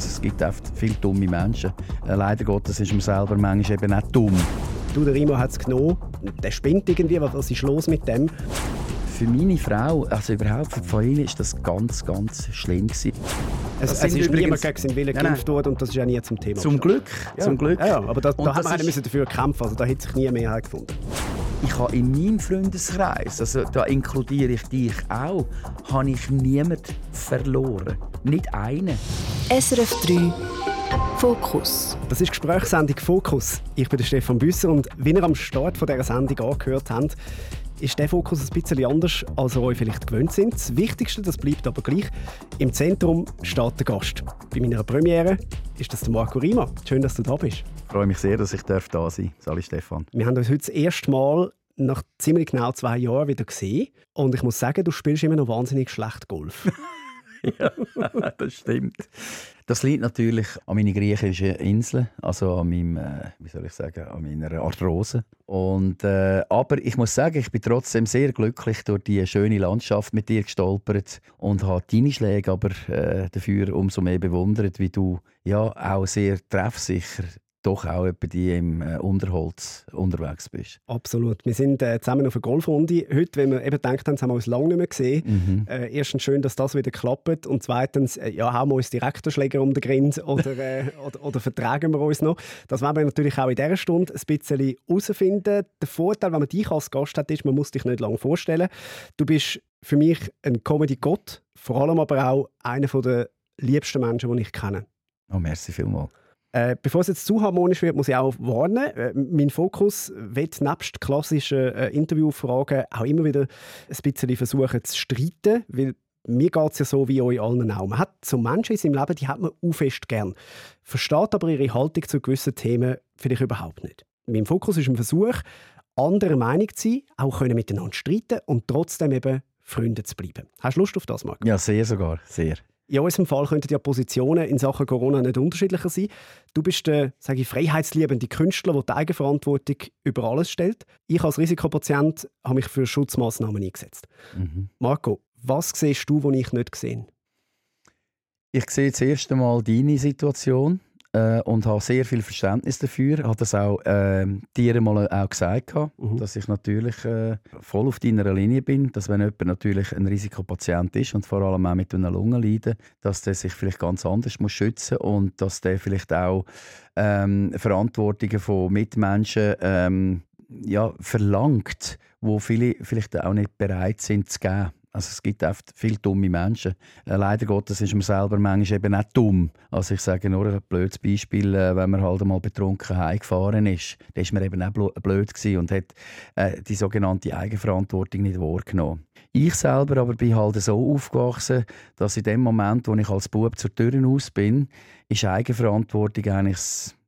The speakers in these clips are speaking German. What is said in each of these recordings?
Also es gibt oft viele dumme Menschen. Äh, leider Gottes ist man selber manchmal eben nicht dumm. Du, der Rimo hat es genommen. Der spinnt irgendwie. Was ist los mit dem? Für meine Frau, also überhaupt für die Familie, ist das ganz, ganz schlimm gewesen. Es, es ist übrigens, niemand gegen seinen Willen geimpft worden und das ist ja nie zum Thema. Zum Glück, ja. zum Glück. Ja, ja aber da, da haben wir ist... dafür kämpfen. Also da hat sich nie Mehrheit gefunden. Ich habe in meinem Freundeskreis, also da inkludiere ich dich auch, habe ich niemanden verloren. Nicht einen. SRF 3 Fokus. Das ist Gesprächssendung Fokus. Ich bin der Stefan Büsser und wie ihr am Start von dieser Sendung angehört habt, ist der Fokus ein bisschen anders, als ihr euch vielleicht gewöhnt sind. Das Wichtigste, das bleibt aber gleich. Im Zentrum steht der Gast. Bei meiner Premiere ist das der Marco Rima. Schön, dass du da bist. Ich freue mich sehr, dass ich da sein darf. Sali Stefan. Wir haben uns heute das erste Mal nach ziemlich genau zwei Jahren wieder gesehen. Und ich muss sagen, du spielst immer noch wahnsinnig schlecht Golf. ja, das stimmt. Das liegt natürlich an meinen griechischen Inseln, also an meinem, äh, wie soll ich sagen, an meiner Arthrose. Und, äh, aber ich muss sagen, ich bin trotzdem sehr glücklich durch die schöne Landschaft mit dir gestolpert und habe deine Schläge aber äh, dafür umso mehr bewundert, wie du ja auch sehr treffsicher doch auch bei dir im äh, Unterholz unterwegs bist. Absolut. Wir sind äh, zusammen auf einer Golfrunde. Heute, wenn wir eben gedacht haben, haben wir uns lange nicht mehr gesehen. Mhm. Äh, erstens schön, dass das wieder klappt. Und zweitens, äh, ja, haben wir uns direkt den Schläger um den Grind oder, äh, oder, oder, vertragen wir uns noch. Das werden wir natürlich auch in dieser Stunde ein bisschen herausfinden. Der Vorteil, wenn man dich als Gast hat, ist, man muss dich nicht lange vorstellen. Du bist für mich ein Comedy-Gott, vor allem aber auch einer der liebsten Menschen, die ich kenne. Oh, merci vielmals. Äh, bevor es jetzt zu harmonisch wird, muss ich auch warnen. Äh, mein Fokus wird nebst klassischen äh, Interviewfragen auch immer wieder ein bisschen versuchen zu streiten, weil mir geht es ja so wie euch allen auch. Man hat so Menschen in seinem Leben, die hat man auch fest gern, versteht aber ihre Haltung zu gewissen Themen vielleicht überhaupt nicht. Mein Fokus ist ein Versuch, anderer Meinung zu sein, auch können miteinander streiten und trotzdem eben Freunde zu bleiben. Hast du Lust auf das, Marc? Ja, sehr sogar, sehr. In unserem Fall könnten ja Positionen in Sachen Corona nicht unterschiedlicher sein. Du bist der sage ich, freiheitsliebende Künstler, der die Eigenverantwortung über alles stellt. Ich als Risikopatient habe mich für Schutzmaßnahmen eingesetzt. Mhm. Marco, was siehst du, was ich nicht gesehen Ich sehe das erste Mal deine Situation äh, und habe sehr viel Verständnis dafür. Ich habe das auch äh, dir mal auch gesagt, mhm. dass ich natürlich äh, voll auf deiner Linie bin, dass wenn jemand natürlich ein Risikopatient ist und vor allem auch mit einer Lungenleiden, dass der sich vielleicht ganz anders muss schützen und dass der vielleicht auch ähm, Verantwortungen von Mitmenschen ähm, ja, verlangt, wo viele vielleicht auch nicht bereit sind zu geben. Also es gibt oft viele dumme Menschen. Äh, leider Gottes ist man selber manchmal eben nicht dumm. Also ich sage nur ein blödes Beispiel, äh, wenn man halt einmal betrunken heimgefahren ist, dann ist man eben auch blöd gewesen und hat äh, die sogenannte Eigenverantwortung nicht wahrgenommen. Ich selber aber bin halt so aufgewachsen, dass in dem Moment, wo ich als Bub zur Tür hinaus bin, ist Eigenverantwortung eigentlich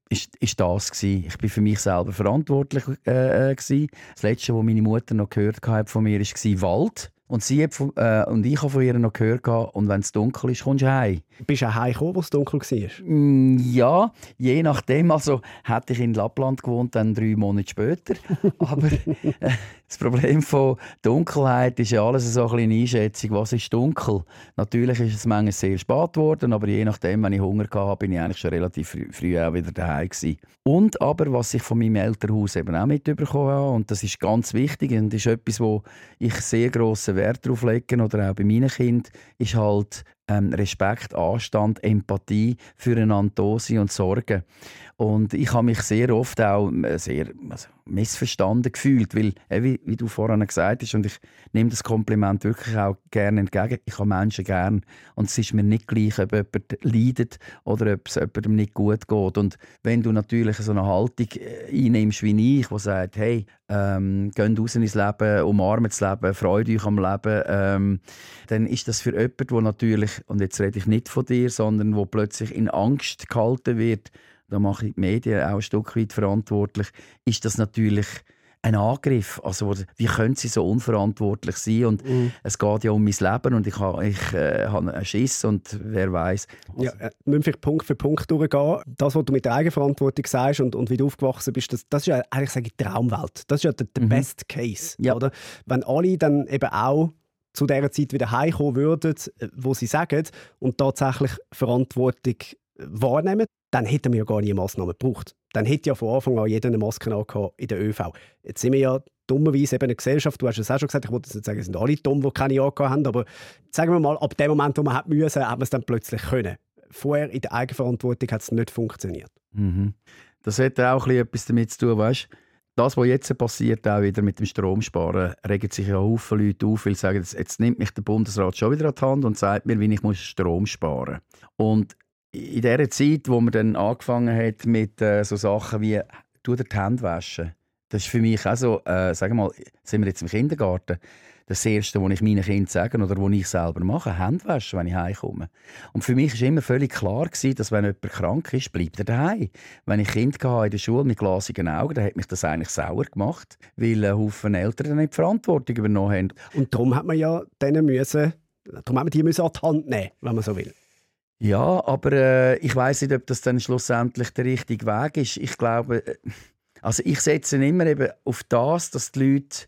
ist, ist das gewesen. Ich bin für mich selber verantwortlich äh, äh. Das letzte, was meine Mutter noch gehört hat von mir, war Wald. Und, sie hat äh, und ich habe von ihr noch gehört, und wenn es dunkel ist, kommst du heim. Bist du heimgekommen, als es dunkel war? Mm, ja, je nachdem. Also hätte ich in Lappland gewohnt, dann drei Monate später. Aber äh, das Problem von Dunkelheit ist ja alles so eine Einschätzung, was ist dunkel. Natürlich ist es manchmal sehr spät geworden, aber je nachdem, wenn ich Hunger hatte, bin ich eigentlich schon relativ früh, früh auch wieder daheim gewesen. Und aber, was ich von meinem Elternhaus eben auch mitbekommen habe, und das ist ganz wichtig und ist etwas, wo ich sehr grossen Wert darauf lege, oder auch bei meinen Kindern, ist halt ähm, Respekt, Anstand, Empathie füreinander sein und sorgen. Und ich habe mich sehr oft auch äh, sehr also, missverstanden gefühlt, weil, äh, wie, wie, du vorhin gesagt hast, und ich nehme das Kompliment wirklich auch gerne entgegen, ich habe Menschen gern und es ist mir nicht gleich, ob jemand leidet oder ob es jemandem nicht gut geht. Und wenn du natürlich so eine Haltung äh, einnimmst wie ich, die sagt, hey, ähm, geht raus ins Leben, umarmt das Leben, freut euch am Leben, ähm, dann ist das für jemanden, der natürlich, und jetzt rede ich nicht von dir, sondern wo plötzlich in Angst gehalten wird, da mache ich die Medien auch ein Stück weit verantwortlich, ist das natürlich ein Angriff. Also, wie können sie so unverantwortlich sein? Und mm. es geht ja um mein Leben und ich, habe, ich äh, habe einen Schiss und wer weiß. Also. Ja, äh, müssen wir Punkt für Punkt durchgehen. Das, was du mit der Eigenverantwortung sagst und, und wie du aufgewachsen bist, das, das ist ja eigentlich sage ich, die Traumwelt. Das ist ja der, der mhm. Best Case. Ja. Oder? Wenn alle dann eben auch zu der Zeit wieder heimkommen würden, äh, wo sie sagen und tatsächlich Verantwortung wahrnehmen, dann hätten wir ja gar nie Massnahmen gebraucht. Dann hätte ja von Anfang an jeder eine Maske in der ÖV. Jetzt sind wir ja dummerweise eben eine Gesellschaft, du hast es auch schon gesagt, ich wollte nicht sagen, es sind alle dumm, die keine angehabt haben, aber sagen wir mal, ab dem Moment, wo man hat müssen, hat man es dann plötzlich können. Vorher in der Eigenverantwortung hat es nicht funktioniert. Mhm. Das hat auch etwas damit zu tun, weißt das, was jetzt passiert, auch wieder mit dem Stromsparen, regen sich ja viele Leute auf, weil sagen, jetzt, jetzt nimmt mich der Bundesrat schon wieder an die Hand und sagt mir, wie ich muss Strom sparen muss. Und in der Zeit, wo man dann angefangen hat mit äh, so Sachen wie «Tu dir die Hände waschen», das ist für mich auch so, äh, sagen wir mal, sind wir jetzt im Kindergarten, das Erste, was ich meinen Kindern sage oder was ich selber mache, Hände waschen, wenn ich heimkomme. Und für mich war immer völlig klar, gewesen, dass wenn jemand krank ist, bleibt er daheim. Wenn ich Kind hatte in der Schule mit glasigen Augen, dann hat mich das eigentlich sauer gemacht, weil ein Haufen Eltern dann nicht die Verantwortung übernommen haben. Und darum hat man ja denen müssen, darum hat man die müssen an die Hand nehmen, wenn man so will. Ja, aber äh, ich weiß nicht, ob das dann schlussendlich der richtige Weg ist. Ich glaube, äh, also ich setze immer eben auf das, dass die Leute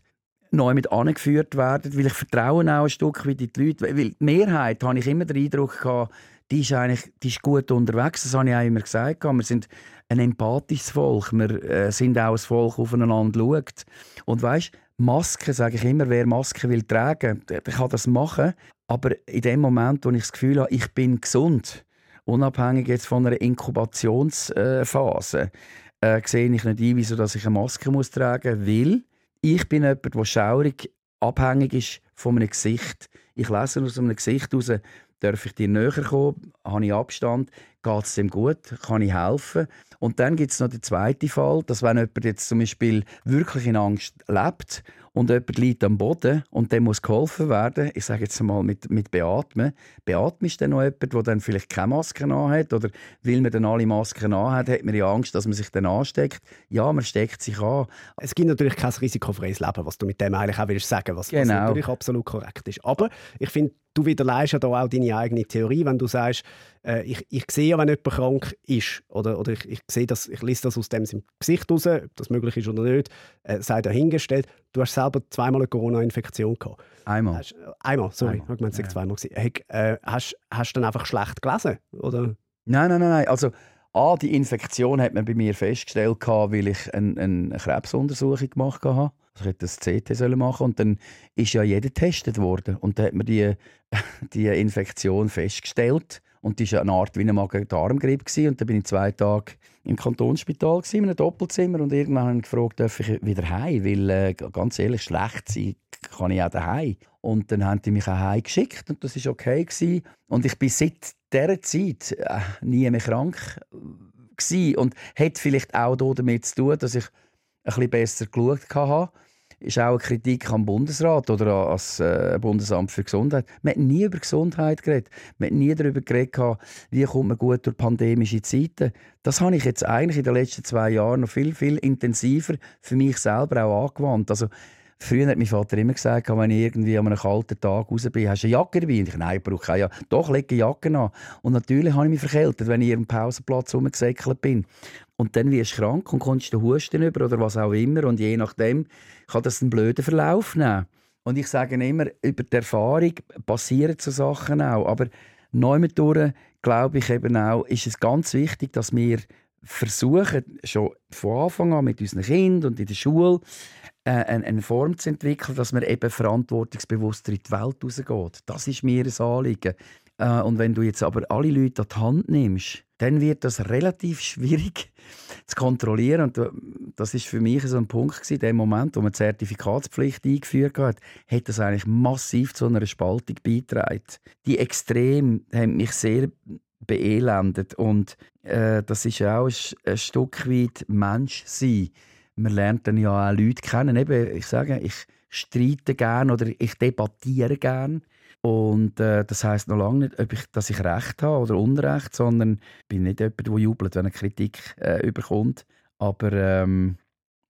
neu mit angeführt werden, weil ich vertraue auch ein Stück in die Leute. Weil die Mehrheit, habe ich immer den Eindruck gehabt, die ist eigentlich die ist gut unterwegs. Das habe ich auch immer gesagt. Wir sind ein empathisches Volk. Wir äh, sind auch ein Volk, das aufeinander schaut. Und weißt, Masken, sage ich immer, wer Masken will tragen, der, kann das machen. Aber in dem Moment, wo ich das Gefühl habe, ich bin gesund, unabhängig jetzt von einer Inkubationsphase, äh, sehe ich nicht ein, wieso dass ich eine Maske muss tragen muss, weil ich bin jemand, der schaurig abhängig ist von einem Gesicht. Ich lese aus einem Gesicht heraus, darf ich dir näher kommen, habe ich Abstand, geht es dem gut, kann ich helfen. Und dann gibt es noch den zweiten Fall, dass wenn jemand jetzt zum Beispiel wirklich in Angst lebt und jemand liegt am Boden und dem muss geholfen werden, ich sage jetzt mal mit, mit Beatmen, ist dann noch jemand, der dann vielleicht keine Maske hat oder weil man dann alle Masken hat, hat man ja Angst, dass man sich dann ansteckt. Ja, man steckt sich an. Es gibt natürlich kein risikofreies Leben, was du mit dem eigentlich auch willst sagen, was, genau. was natürlich absolut korrekt ist. Aber ich finde, du widerlegst ja da auch deine eigene Theorie, wenn du sagst, äh, ich, ich sehe ja, wenn jemand krank ist, oder, oder ich, ich sehe das, ich lese das aus dem Gesicht raus, ob das möglich ist oder nicht, äh, sei dahingestellt. Du hast selber zweimal eine Corona-Infektion gehabt. Einmal. Hast, äh, einmal, sorry, einmal. ich meine, es ja. zweimal Hey, äh, hast, hast du dann einfach schlecht gelesen, oder? Nein, nein, nein, nein. Also, A, die Infektion hat man bei mir festgestellt, weil ich eine, eine Krebsuntersuchung gemacht habe. Also ich das CT machen und dann ist ja jeder getestet worden. Und dann hat man die, die Infektion festgestellt. Und das war eine Art wie ein Magen-Darm-Grippe. Und dann bin ich zwei Tage im Kantonsspital, in einem Doppelzimmer. Und irgendwann habe ich gefragt, darf ich wieder heim? Weil, äh, ganz ehrlich, schlecht sein kann ich auch daheim. Und dann haben die mich auch heim geschickt und das war okay. Gewesen. Und ich bin seit dieser Zeit äh, nie mehr krank gewesen. Und hat vielleicht auch damit zu tun, dass ich ein bisschen besser geschaut habe ist auch eine Kritik am Bundesrat oder an das äh, Bundesamt für Gesundheit. Man hat nie über Gesundheit geredet. Man hat nie darüber geredet, wie kommt man gut durch pandemische Zeiten. Das habe ich jetzt eigentlich in den letzten zwei Jahren noch viel, viel intensiver für mich selber auch angewandt. Also, Früher hat mein Vater immer gesagt, wenn ich irgendwie an einem kalten Tag raus bin, hast du eine Jacke dabei? Und ich, nein, ich brauche keine Jacke. Doch, lege eine Jacke an. Und natürlich habe ich mich verkältet, wenn ich im Pausenplatz rumgesäckelt bin. Und dann wirst du krank und kommst den Husten über oder was auch immer. Und je nachdem kann das einen blöden Verlauf nehmen. Und ich sage immer, über die Erfahrung passieren so Sachen auch. Aber neu durch, glaube ich eben auch, ist es ganz wichtig, dass wir versuchen, schon von Anfang an mit unseren Kindern und in der Schule äh, eine, Form zu entwickeln, dass man eben verantwortungsbewusster in die Welt rausgeht. Das ist mir ein Anliegen. Äh, und wenn du jetzt aber alle Leute an die Hand nimmst, dann wird das relativ schwierig zu kontrollieren. Und äh, das ist für mich so ein Punkt gewesen, der Moment, wo man die Zertifikatspflicht eingeführt hat, hat das eigentlich massiv zu einer Spaltung beigetragen. Die Extreme haben mich sehr beelendet und äh, das ist auch ein, ein Stück weit Mensch sein. Man lernt dann ja auch Leute kennen. Eben, ich sage, ich streite gerne oder ich debattiere gerne. Und äh, das heißt noch lange nicht, ob ich, dass ich Recht habe oder Unrecht, sondern ich bin nicht jemand, der jubelt, wenn eine Kritik äh, überkommt. Aber ähm,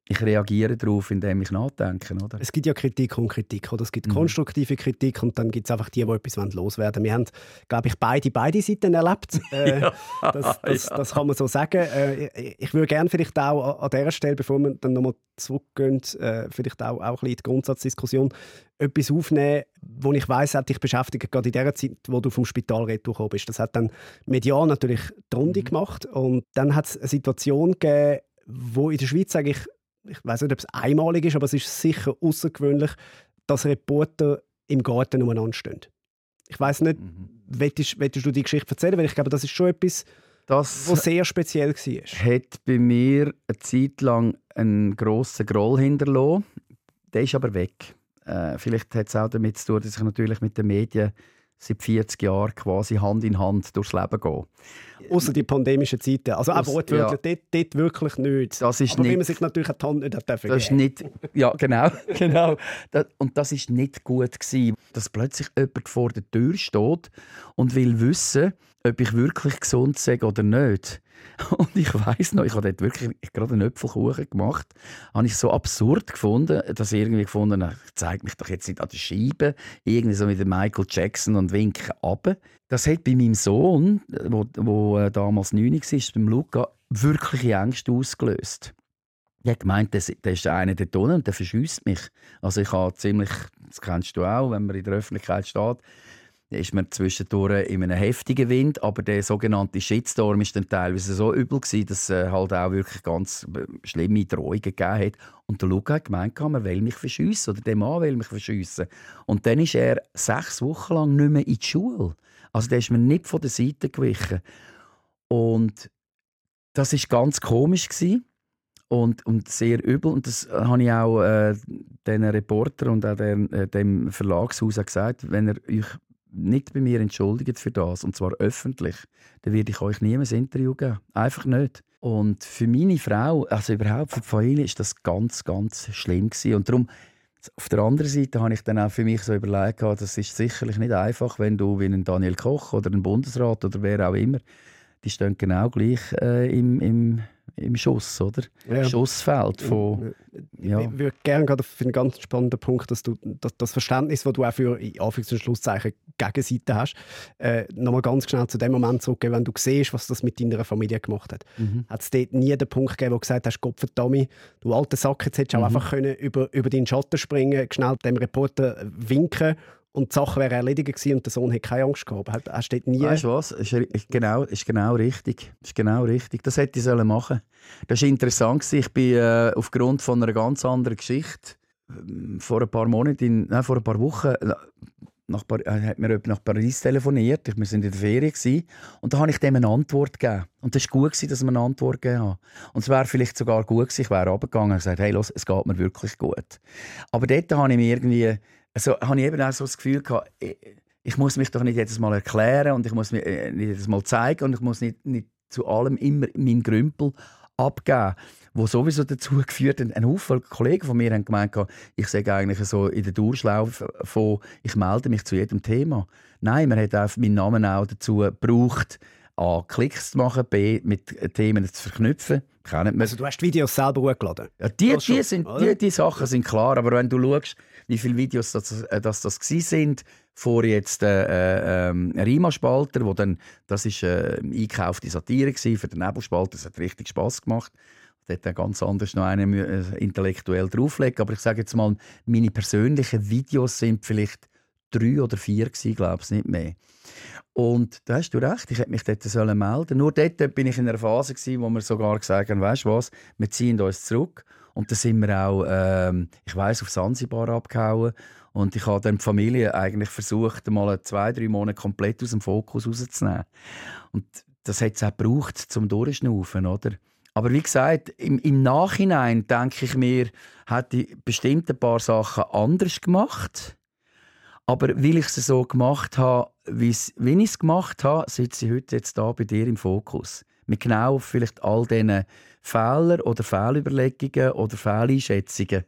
ich reagiere darauf, indem ich nachdenke. Oder? Es gibt ja Kritik und Kritik. Oder? Es gibt mhm. konstruktive Kritik und dann gibt es einfach die, die etwas loswerden wollen. Wir haben, glaube ich, beide, beide Seiten erlebt. Äh, ja, das, das, das, kann man so sagen. Äh, ich würde gerne vielleicht auch an dieser Stelle, bevor wir dann nochmal zurückgehen, äh, vielleicht auch, auch ein bisschen in die Grundsatzdiskussion, etwas aufnehmen, wo ich weiß, hat dich beschäftigt, gerade in der Zeit, wo du vom Spital retour bist. Das hat dann medial natürlich die Runde mhm. gemacht und dann hat es eine Situation gegeben, wo in der Schweiz eigentlich ich weiß nicht, ob es einmalig ist, aber es ist sicher außergewöhnlich, dass Reporter im Garten umeinander stehen. Ich weiß nicht, mhm. willst, willst du die Geschichte erzählen? Weil ich glaube, das ist schon etwas, das was sehr speziell war. hat bei mir eine Zeit lang einen grossen Groll hinterlassen. Der ist aber weg. Äh, vielleicht hat es auch damit zu tun, dass ich natürlich mit den Medien seit 40 Jahren quasi Hand in Hand durchs Leben gehe. Außer die pandemischen Zeiten. Also auch wortwörtlich, ja. dort, dort, wirklich nicht. Das ist Aber nicht, wie man sich natürlich die Hand nicht das ist nicht, Ja, genau. genau. Das, und das ist nicht gut gewesen, dass plötzlich jemand vor der Tür steht und will wissen, ob ich wirklich gesund sei oder nicht. Und ich weiß noch, ich habe dort wirklich gerade einen Äpfelkuchen gemacht. Habe ich so absurd gefunden, dass ich irgendwie gefunden habe, ich zeige mich doch jetzt nicht an der Scheibe, irgendwie so der Michael Jackson und winke ab. Das hat bei meinem Sohn, wo, wo äh, damals 9 war, beim Luca, wirkliche Ängste ausgelöst. Ich habe gemeint, der, der ist einer der Tonnen und der verschüsst mich. Also ich habe ziemlich, das kennst du auch, wenn man in der Öffentlichkeit steht, ist man zwischendurch in einem heftigen Wind, aber der sogenannte Shitstorm ist dann teilweise so übel gewesen, dass es halt auch wirklich ganz äh, schlimme Drohungen gegeben hat. Und der Luca hat gemeint, er will mich verschiessen oder der Mann will mich verschiessen. Und dann ist er sechs Wochen lang nicht mehr in die Schule. Also der ist mir nicht von der Seite gewichen. Und das ist ganz komisch gewesen und, und sehr übel. Und das habe ich auch äh, den Reporter und auch dem, äh, dem Verlagshaus gesagt, wenn er euch nicht bei mir entschuldigt für das, und zwar öffentlich, dann werde ich euch nie ein Interview geben. Einfach nicht. Und für meine Frau, also überhaupt für die Familie, ist das ganz, ganz schlimm gewesen. Und darum, auf der anderen Seite habe ich dann auch für mich so überlegt, das ist sicherlich nicht einfach, wenn du wie ein Daniel Koch oder ein Bundesrat oder wer auch immer, die stehen genau gleich äh, im, im im Schuss, oder? Ja. Schussfeld von... Ja. Ich würde gerne gerade auf einen ganz spannenden Punkt, dass du das, das Verständnis, das du auch für in Anführungs- und Schlusszeichen Gegenseite hast, äh, nochmal ganz schnell zu dem Moment zurückgehen, wenn du siehst, was das mit deiner Familie gemacht hat. Mhm. Hat es dort nie den Punkt gegeben, wo du gesagt hast, Gott verdammt, du alter Sack, jetzt hättest du mhm. auch einfach können über, über deinen Schatten springen, schnell dem Reporter winken und die Sache wäre erledigt gewesen und der Sohn hätte keine Angst gehabt. Hast du nie... Weißt du was? Ist, genau, ist genau richtig. Ist genau richtig. Das hätte ich machen sollen Das war interessant. Ich bin äh, aufgrund von einer ganz anderen Geschichte äh, vor ein paar Monaten, in, nein, vor ein paar Wochen äh, nach, äh, hat mir jemand nach Paris telefoniert. Wir waren in der Ferien. Gewesen, und da habe ich dem eine Antwort gegeben. Und das war gut, dass wir eine Antwort gegeben haben. Und es wäre vielleicht sogar gut gewesen, ich wäre runtergegangen und gesagt, hey, los, es geht mir wirklich gut. Aber dort habe ich mir irgendwie also habe ich eben auch so das Gefühl gehabt, ich, ich muss mich doch nicht jedes Mal erklären und ich muss mich äh, nicht jedes Mal zeigen und ich muss nicht, nicht zu allem immer meinen Grümpel abgeben, wo sowieso dazu geführt hat, ein Haufen Kollegen von mir haben gemeint, ich sage eigentlich so in der Durchlauf von, ich melde mich zu jedem Thema. Nein, man hat auch meinen Namen auch dazu gebraucht, A, Klicks zu machen, B, mit Themen zu verknüpfen. Also du hast die Videos selber hochgeladen? Ja, die, die, sind, die, die Sachen sind klar, aber wenn du schaust, wie viele Videos das, äh, das, das sind vor jetzt äh, äh, Rima-Spalter, wo dann, das ist äh, eingekaufte Satire für den Nebelspalter, das hat richtig Spaß gemacht. Da hätte ganz anders noch einen äh, intellektuell drauflegen. Aber ich sage jetzt mal, meine persönlichen Videos sind vielleicht drei oder vier glaube ich, nicht mehr. Und da hast du recht, ich hätte mich dort melden sollen Nur dort bin ich in einer Phase, gewesen, wo wir sogar gesagt haben, weißt du was, wir ziehen uns zurück. Und da sind wir auch, ähm, ich weiß, auf Sansibar abgehauen. Und ich habe dann die Familie eigentlich versucht, mal zwei, drei Monate komplett aus dem Fokus rauszunehmen. Und das hat es auch gebraucht, zum Durchschnaufen, oder? Aber wie gesagt, im, im Nachhinein denke ich mir, hätte ich bestimmt ein paar Sachen anders gemacht. Aber weil ich es so gemacht habe, wie ich es gemacht habe, sitze ich heute jetzt da bei dir im Fokus. Mit genau vielleicht all diesen Fehlern oder Fehlüberlegungen oder Fehleinschätzungen.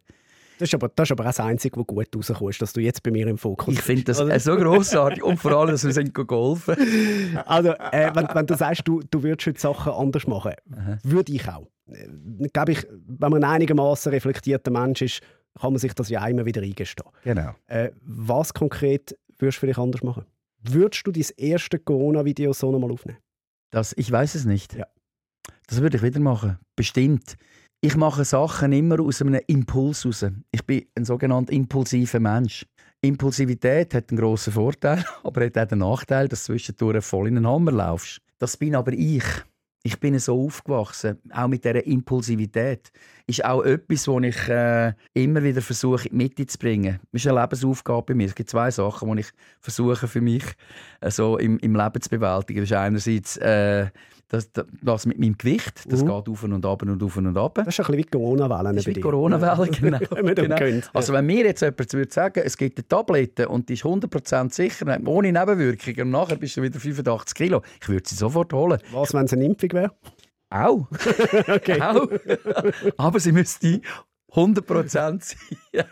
Das ist, aber, das ist aber auch das Einzige, was gut rauskommt, dass du jetzt bei mir im Fokus Ich finde das äh, so grossartig und vor allem, dass wir sind golfen. Also, äh, wenn, wenn, du sagst, du, du würdest heute Sachen anders machen, Aha. würde ich auch. Äh, glaube ich, wenn man einigermaßen reflektierter Mensch ist, kann man sich das ja immer wieder eingestehen. Genau. Äh, was konkret würdest du vielleicht anders machen? Würdest du dein erste Corona-Video so nochmal aufnehmen? Das, ich weiß es nicht. Ja. Das würde ich wieder machen. Bestimmt. Ich mache Sachen immer aus einem Impuls raus. Ich bin ein sogenannter impulsiver Mensch. Impulsivität hat einen grossen Vorteil, aber hat auch den Nachteil, dass du zwischendurch voll in den Hammer laufst. Das bin aber ich. Ich bin so aufgewachsen, auch mit dieser Impulsivität. Ist auch etwas, was ich äh, immer wieder versuche, in die Mitte zu bringen. Das ist eine Lebensaufgabe bei mir. Es gibt zwei Sachen, die ich versuche für mich äh, so im, im Leben zu bewältigen. Das ist einerseits äh, das, das mit meinem Gewicht, das mhm. geht auf und ab und auf und ab. Das ist ein bisschen wie Corona-Wellen. Das ist wie Corona-Wellen, genau. genau. Also wenn mir jetzt jemand würde sagen, es gibt eine Tablette und die ist 100% sicher, ohne Nebenwirkungen und nachher bist du wieder 85 Kilo, ich würde sie sofort holen. Was, wenn es eine Impfung wäre? Auch. okay. Auch. Aber sie müsste 100 sein.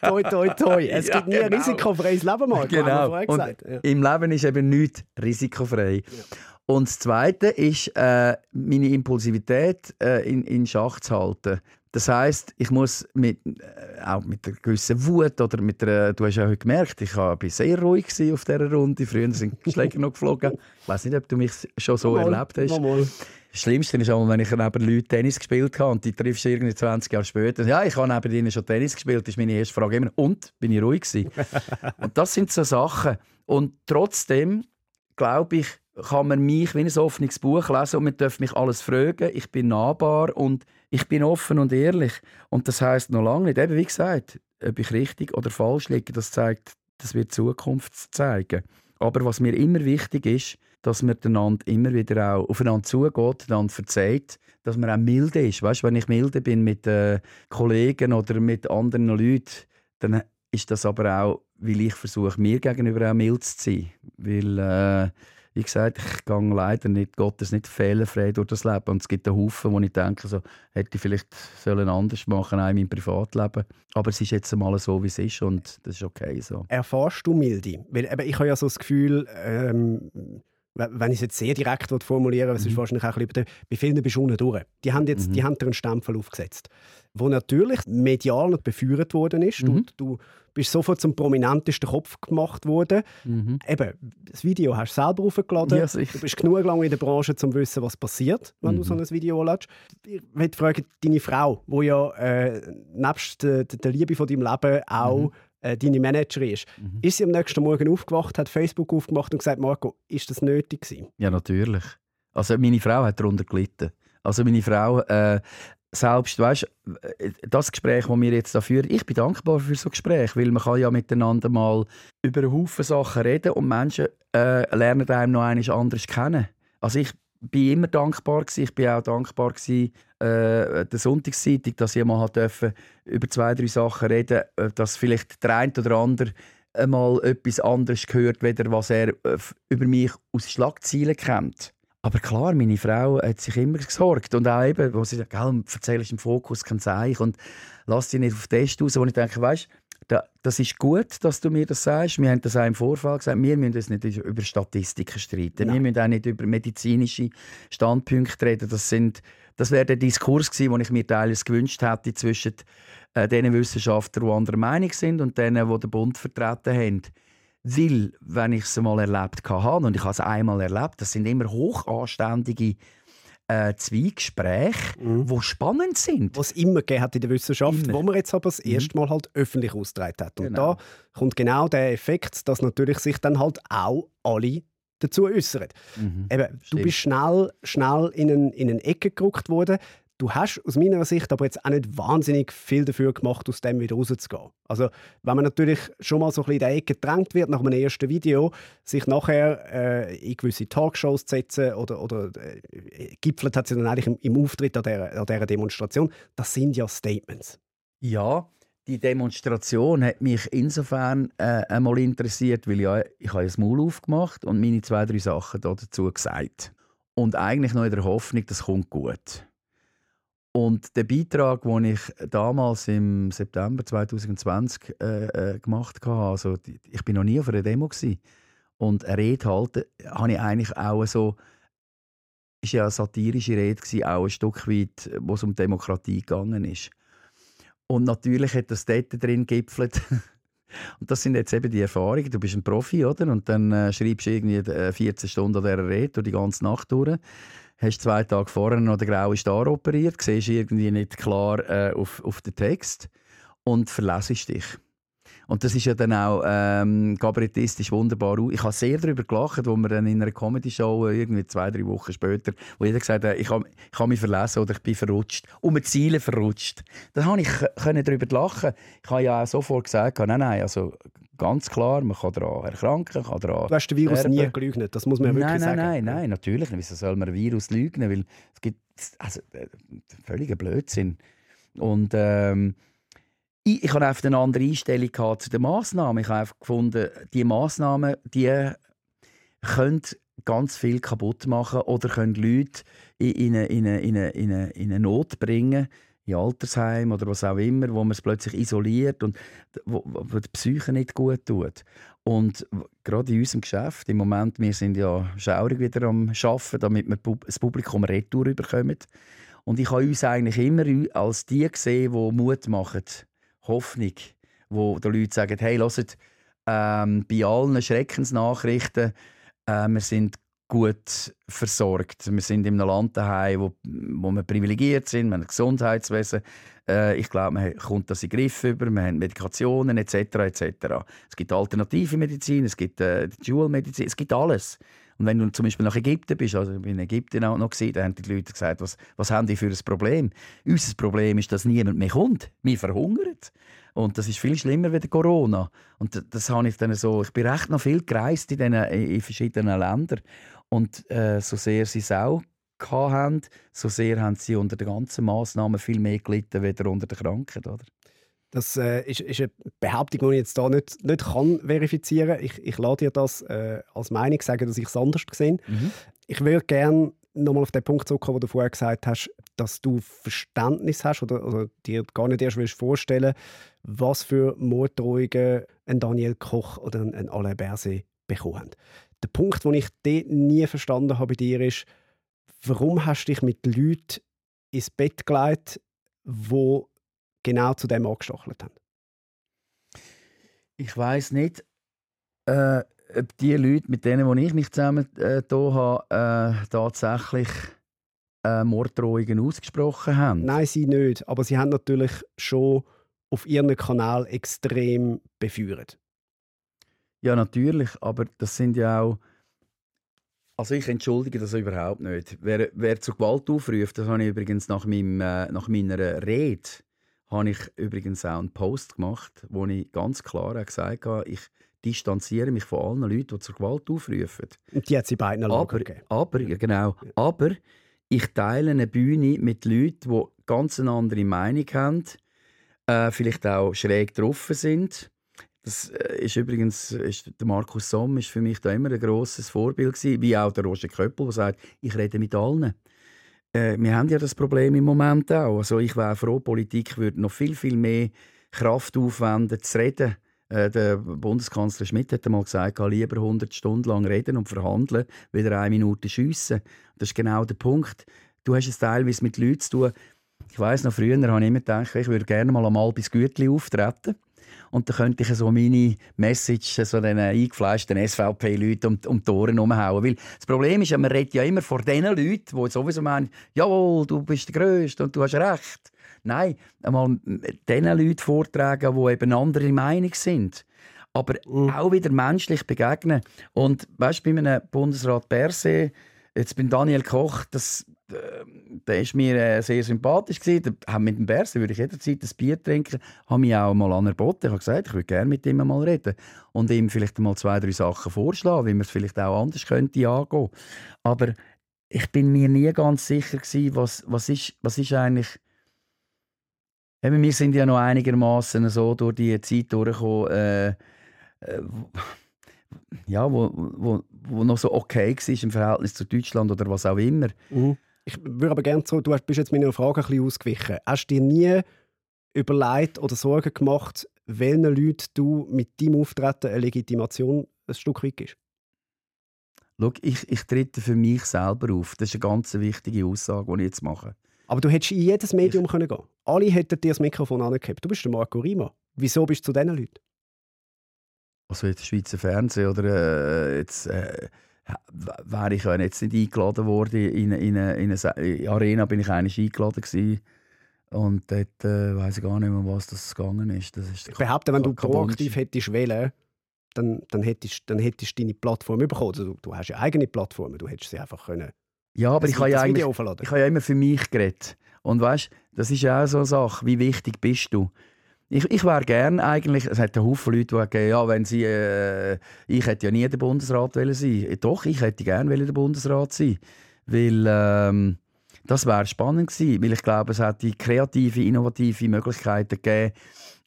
toi, toi, toi. Es gibt nie genau. ein risikofreies Leben, Marco, genau. Ja. Im Leben ist eben nichts risikofrei. Ja. Und das Zweite ist, äh, meine Impulsivität äh, in, in Schach zu halten. Das heißt, ich muss mit, äh, auch mit einer gewissen Wut oder mit einer, du hast ja heute gemerkt, ich war sehr ruhig auf dieser Runde. Früher sind die Schläger noch geflogen. Ich weiß nicht, ob du mich schon so mal, erlebt hast. Mal. Das Schlimmste ist auch, wenn ich neben Leuten Tennis gespielt habe und die triffst du irgendwie 20 Jahre später. Ja, ich habe neben ihnen schon Tennis gespielt, das ist meine erste Frage immer. Und, bin ich ruhig gewesen? und das sind so Sachen. Und trotzdem, glaube ich, kann man mich wie ein offenes Buch lesen und man darf mich alles fragen. Ich bin nahbar und ich bin offen und ehrlich. Und das heißt noch lange nicht, eben wie gesagt, ob ich richtig oder falsch liege, das zeigt, das wird Zukunft zeigen. Aber was mir immer wichtig ist, dass man einander immer wieder auch aufeinander zugeht, dann verzeiht, dass man auch milde ist. Weißt, wenn ich milde bin mit äh, Kollegen oder mit anderen Leuten, dann ist das aber auch, weil ich versuche, mir gegenüber auch mild zu sein. Weil äh, wie gesagt, ich gehe leider nicht, Gottes nicht fehlerfrei durch das Leben. Und es gibt einen Haufen, wo ich denke, so, hätte ich vielleicht sollen anders machen auch in meinem Privatleben. Aber es ist jetzt einmal so, wie es ist und das ist okay so. Erfährst du Milde? Weil eben, ich habe ja so das Gefühl, ähm, wenn ich es jetzt sehr direkt formulieren will, es ist mhm. wahrscheinlich auch ein bisschen, bei vielen bist du unten durch. Die haben jetzt mhm. die haben dir einen Stempel aufgesetzt, wo natürlich medial befeuert worden ist. Mhm. Du, du bist sofort zum prominentesten Kopf gemacht worden. Mhm. Eben, das Video hast du selber aufgeladen. Ja, du bist genug lange in der Branche, um zu wissen, was passiert, wenn mhm. du so ein Video lädst. Ich möchte fragen, deine Frau, die ja äh, nebst der, der Liebe von deinem Leben auch mhm äh, deine Managerin ist. Mhm. Ist sie am nächsten Morgen aufgewacht, hat Facebook aufgemacht und gesagt, Marco, ist das nötig gewesen? Ja, natürlich. Also meine Frau hat darunter gelitten. Also meine Frau, äh, selbst, weißt, äh, das Gespräch, das wir jetzt da führen, ich bin dankbar für so Gespräch, weil man kann ja miteinander mal über einen Haufen Sachen reden und Menschen äh, lernen einem noch eines anderes kennen. Also ich bin immer dankbar gewesen. Ich bin auch dankbar gewesen, äh, der Sonntagszeitung, dass ich mal dürfen über zwei, drei Sachen reden, äh, dass vielleicht der eine oder andere einmal etwas anderes gehört, weder was er äh, über mich aus Schlagzeilen kennt. Aber klar, meine Frau hat sich immer gesorgt und auch eben, wo sie sagt, erzählst im Fokus kein Zeichen und lass dich nicht auf Test raus, wo ich denke, weißt das ist gut, dass du mir das sagst. Wir haben das auch im Vorfall gesagt. Wir müssen jetzt nicht über Statistiken streiten. Nein. Wir müssen auch nicht über medizinische Standpunkte reden. Das, sind, das wäre der Diskurs gewesen, den ich mir teilweise gewünscht hätte zwischen äh, den Wissenschaftlern, die anderer Meinung sind, und denen, die den Bund vertreten haben. Weil, wenn ich es mal erlebt habe, und ich habe es einmal erlebt, das sind immer hochanständige äh, zwei Gespräche, mhm. die spannend sind. Was es immer gegeben hat in der Wissenschaft, immer. wo man jetzt aber das mhm. erste Mal halt öffentlich ausgetragen hat. Und genau. da kommt genau der Effekt, dass natürlich sich dann halt auch alle dazu äußern. Mhm. Eben, du bist schnell, schnell in, eine, in eine Ecke gerückt worden. Du hast aus meiner Sicht aber jetzt auch nicht wahnsinnig viel dafür gemacht, aus dem wieder rauszugehen. Also, wenn man natürlich schon mal so ein bisschen in der Ecke gedrängt wird nach einem ersten Video, sich nachher äh, in gewisse Talkshows zu setzen oder, oder äh, gipfelt hat sie dann eigentlich im, im Auftritt an dieser, an dieser Demonstration, das sind ja Statements. Ja, die Demonstration hat mich insofern äh, einmal interessiert, weil ja, ich habe ein Maul aufgemacht und meine zwei, drei Sachen dazu gesagt. Und eigentlich noch in der Hoffnung, das kommt gut. Und der Beitrag, den ich damals im September 2020 äh, äh, gemacht habe, also ich bin noch nie auf einer Demo gewesen. und eine Rede halten, habe ich eigentlich auch so, ist ja eine satirische Rede gewesen, auch ein Stück weit, wo es um Demokratie gegangen ist. Und natürlich hat das dort drin gipfelt. Und das sind jetzt eben die Erfahrungen. Du bist ein Profi, oder? Und dann äh, schreibst du irgendwie 14 äh, Stunden an dieser Rede durch die ganze Nacht durch hast zwei Tage vorher noch den grauen Star operiert, siehst irgendwie nicht klar äh, auf, auf den Text und verlässt dich. Und das ist ja dann auch ähm, kabarettistisch wunderbar. Ich habe sehr darüber gelacht, wo wir dann in einer Comedy-Show äh, irgendwie zwei, drei Wochen später, wo jeder gesagt hat, ich habe, ich habe mich verlesen oder ich bin verrutscht. Um mit Ziele verrutscht. Da habe ich darüber lachen. Ich habe ja auch sofort gesagt, nein, nein, also ganz klar, man kann daran erkranken, kann daran Du hast den Virus sterben. nie geleugnet, das muss man ja wirklich nein, sagen. Nein, nein, nein, natürlich nicht. Wieso soll man ein Virus leugnen? Weil es gibt also, äh, völliger Blödsinn. Und ähm, ich, ich habe einfach eine andere Einstellung zu den Massnahmen. Ich habe einfach gefunden, die Massnahmen, die können ganz viel kaputt machen oder können Leute in in eine, in eine, in eine, in eine Not bringen, in Altersheim oder was auch immer, wo man es plötzlich isoliert und wo, wo die Psyche nicht gut tut. Und gerade in unserem Geschäft, im Moment, wir sind ja schaurig wieder am Arbeiten, damit wir das Publikum Retour bekommen. Und ich habe uns eigentlich immer als die gesehen, die Mut machen Hoffnung, wo die Leute sagen, hey, hört, ähm, bei allen Schreckensnachrichten, äh, wir sind gut versorgt. Wir sind in einem Land daheim, wo, wo wir privilegiert sind, wir haben Gesundheitswesen. Äh, ich glaube, man kommt das in den Griff über, wir haben Medikationen etc. etc. Es gibt alternative Medizin, es gibt äh, Dual-Medizin, es gibt alles. Und wenn du zum Beispiel nach Ägypten bist, also ich bin in Ägypten auch noch da haben die Leute gesagt, was, was haben die für ein Problem? Unser Problem ist, dass niemand mehr kommt. Wir verhungern. Und das ist viel schlimmer als Corona. Und das habe ich dann so, ich bin recht noch viel gereist in, den, in verschiedenen Ländern. Und äh, so sehr sie es auch haben, so sehr haben sie unter den ganzen Massnahmen viel mehr gelitten, als unter der Krankheit. Oder? Das äh, ist, ist, eine Behauptung, die ich jetzt hier nicht, nicht kann verifizieren kann. Ich, ich lade dir das äh, als Meinung sagen, dass ich es anders gesehen mhm. Ich würde gerne nochmal auf den Punkt zurückkommen, wo du vorher gesagt hast, dass du Verständnis hast oder, oder dir gar nicht erst willst vorstellen was für Morddrohungen ein Daniel Koch oder ein Alain Berset bekommen haben. Der Punkt, den ich dort nie verstanden habe bei dir ist, warum hast du dich mit Leuten ins Bett gelegt, die genau zu dem angestachelt haben? Ich weiß nicht, äh, ob die Leute, mit denen ich mich zusammen äh, habe, äh, tatsächlich äh, Morddrohungen ausgesprochen haben. Nein, sie nicht. Aber sie haben natürlich schon auf ihrem Kanal extrem befeuert. Ja, natürlich. Aber das sind ja auch also ich entschuldige das überhaupt nicht. Wer, wer zu Gewalt aufruft, das habe ich übrigens nach, meinem, äh, nach meiner Rede habe ich übrigens auch einen Post gemacht, wo ich ganz klar gesagt habe, ich distanziere mich von allen Leuten, die zur Gewalt aufrufen. Und die hat sie beiden aber, aber, genau, ja. aber ich teile eine Bühne mit Leuten, die ganz eine andere Meinung haben, äh, vielleicht auch schräg getroffen sind das äh, ist übrigens, ist, der Markus Somm ist für mich da immer ein grosses Vorbild gewesen, wie auch der Roger Köppel, der sagt, ich rede mit allen. Äh, wir haben ja das Problem im Moment auch. Also ich wäre froh, Politik würde noch viel, viel mehr Kraft aufwenden, zu reden. Äh, der Bundeskanzler Schmidt hat einmal gesagt, lieber 100 Stunden lang reden und verhandeln, wieder eine Minute schiessen. Das ist genau der Punkt. Du hast es teilweise mit Leuten zu tun. Ich weiß noch, früher habe ich immer gedacht, ich würde gerne mal einmal bis Gütli auftreten. Und dann könnte ich so meine Message so den eingefleischten SVP-Leuten um, um die Ohren herumhauen. Weil das Problem ist, man redet ja immer vor den Leuten, die sowieso meinen, jawohl, du bist der Größte und du hast recht. Nein, einmal den Leuten vortragen, die eben andere Meinung sind aber mhm. auch wieder menschlich begegnen. Und weißt du, bei einem Bundesrat Berse, jetzt bin Daniel Koch, das, der ist mir äh, sehr sympathisch gewesen. Mit dem Berse würde ich jederzeit ein Bier trinken. Habe mich auch mal anerboten. Ich habe gesagt, ich würde gerne mit ihm mal reden und ihm vielleicht mal zwei, drei Sachen vorschlagen, wie man es vielleicht auch anders könnte angehen. Aber ich bin mir nie ganz sicher gewesen, was, was ist, was ist eigentlich Eben, wir sind ja noch einigermaßen so durch die Zeit durchgekommen, äh, äh, ja, wo, wo, wo noch so okay war im Verhältnis zu Deutschland oder was auch immer. Mhm. Ich würde aber gerne so, du bist jetzt meiner Frage ein bisschen ausgewichen. Hast du dir nie überlegt oder Sorgen gemacht, welchen Leuten du mit deinem Auftreten eine Legitimation ein Stück weit gibst? Schau, ich, ich trete für mich selber auf. Das ist eine ganz wichtige Aussage, die ich jetzt mache. Aber du hättest in jedes Medium ich... können gehen Alle hätten dir das Mikrofon angehabt. Du bist der Marco Rima. Wieso bist du zu diesen Leuten? Also jetzt Schweizer Fernsehen oder äh, jetzt... Äh, wäre ich jetzt nicht eingeladen worden in, in, in, in eine Arena, bin ich eigentlich eingeladen gewesen. Und dort äh, weiß ich gar nicht mehr, was das gegangen ist. Das ist ich behaupte, wenn du proaktiv hättest wählen, dann, dann, hättest, dann hättest du deine Plattform bekommen. Also, du, du hast ja eigene Plattformen, du hättest sie einfach können. Ja, aber ich habe ja, eigentlich, ich habe ja immer für mich geredet. Und weißt, das ist ja auch so eine Sache. Wie wichtig bist du? Ich, ich wäre gerne eigentlich, es hat einen Haufen Leute, die sagen, ja, wenn sie, äh, ich hätte ja nie der Bundesrat wollen sein. Doch, ich hätte gerne der Bundesrat sein. Weil, ähm, das wäre spannend gewesen, weil ich glaube, es hätte kreative, innovative Möglichkeiten gegeben,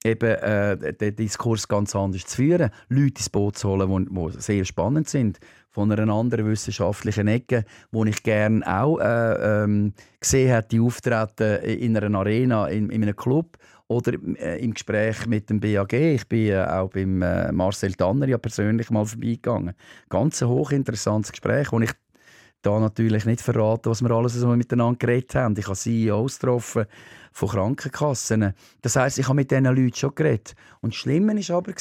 eben äh, den Diskurs ganz anders zu führen, Leute ins Boot zu holen, die sehr spannend sind, von einer anderen wissenschaftlichen Ecke, wo ich gerne auch äh, ähm, gesehen hätte, auftreten in einer Arena, in, in einem Club oder äh, im Gespräch mit dem BAG. Ich bin äh, auch beim äh, Marcel Tanner ja persönlich mal vorbeigegangen. Ganz ein hochinteressantes Gespräch, wo ich da natürlich nicht verraten, was wir alles so miteinander geredet haben. Ich habe CEOs getroffen von Krankenkassen. Das heisst, ich habe mit diesen Leuten schon geredet. Und das Schlimme war aber,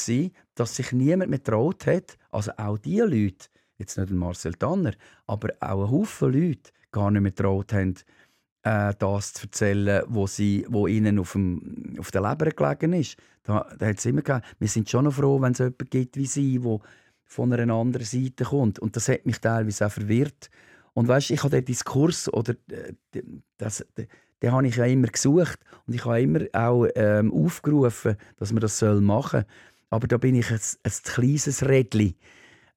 dass sich niemand mehr traut hat, also auch diese Leute, jetzt nicht Marcel Tanner, aber auch ein Haufen Leute gar nicht mehr traut haben, äh, das zu erzählen, wo, wo ihnen auf, dem, auf der Leber gelegen ist. Da, da hat es immer gegeben, wir sind schon noch froh, wenn es jemanden gibt wie sie, wo von einer anderen Seite kommt. Und das hat mich teilweise auch verwirrt. Und weißt, ich habe den Diskurs oder äh, das, den, den habe ich ja immer gesucht und ich habe immer auch ähm, aufgerufen, dass man das machen soll. Aber da bin ich ein, ein kleines Rädchen.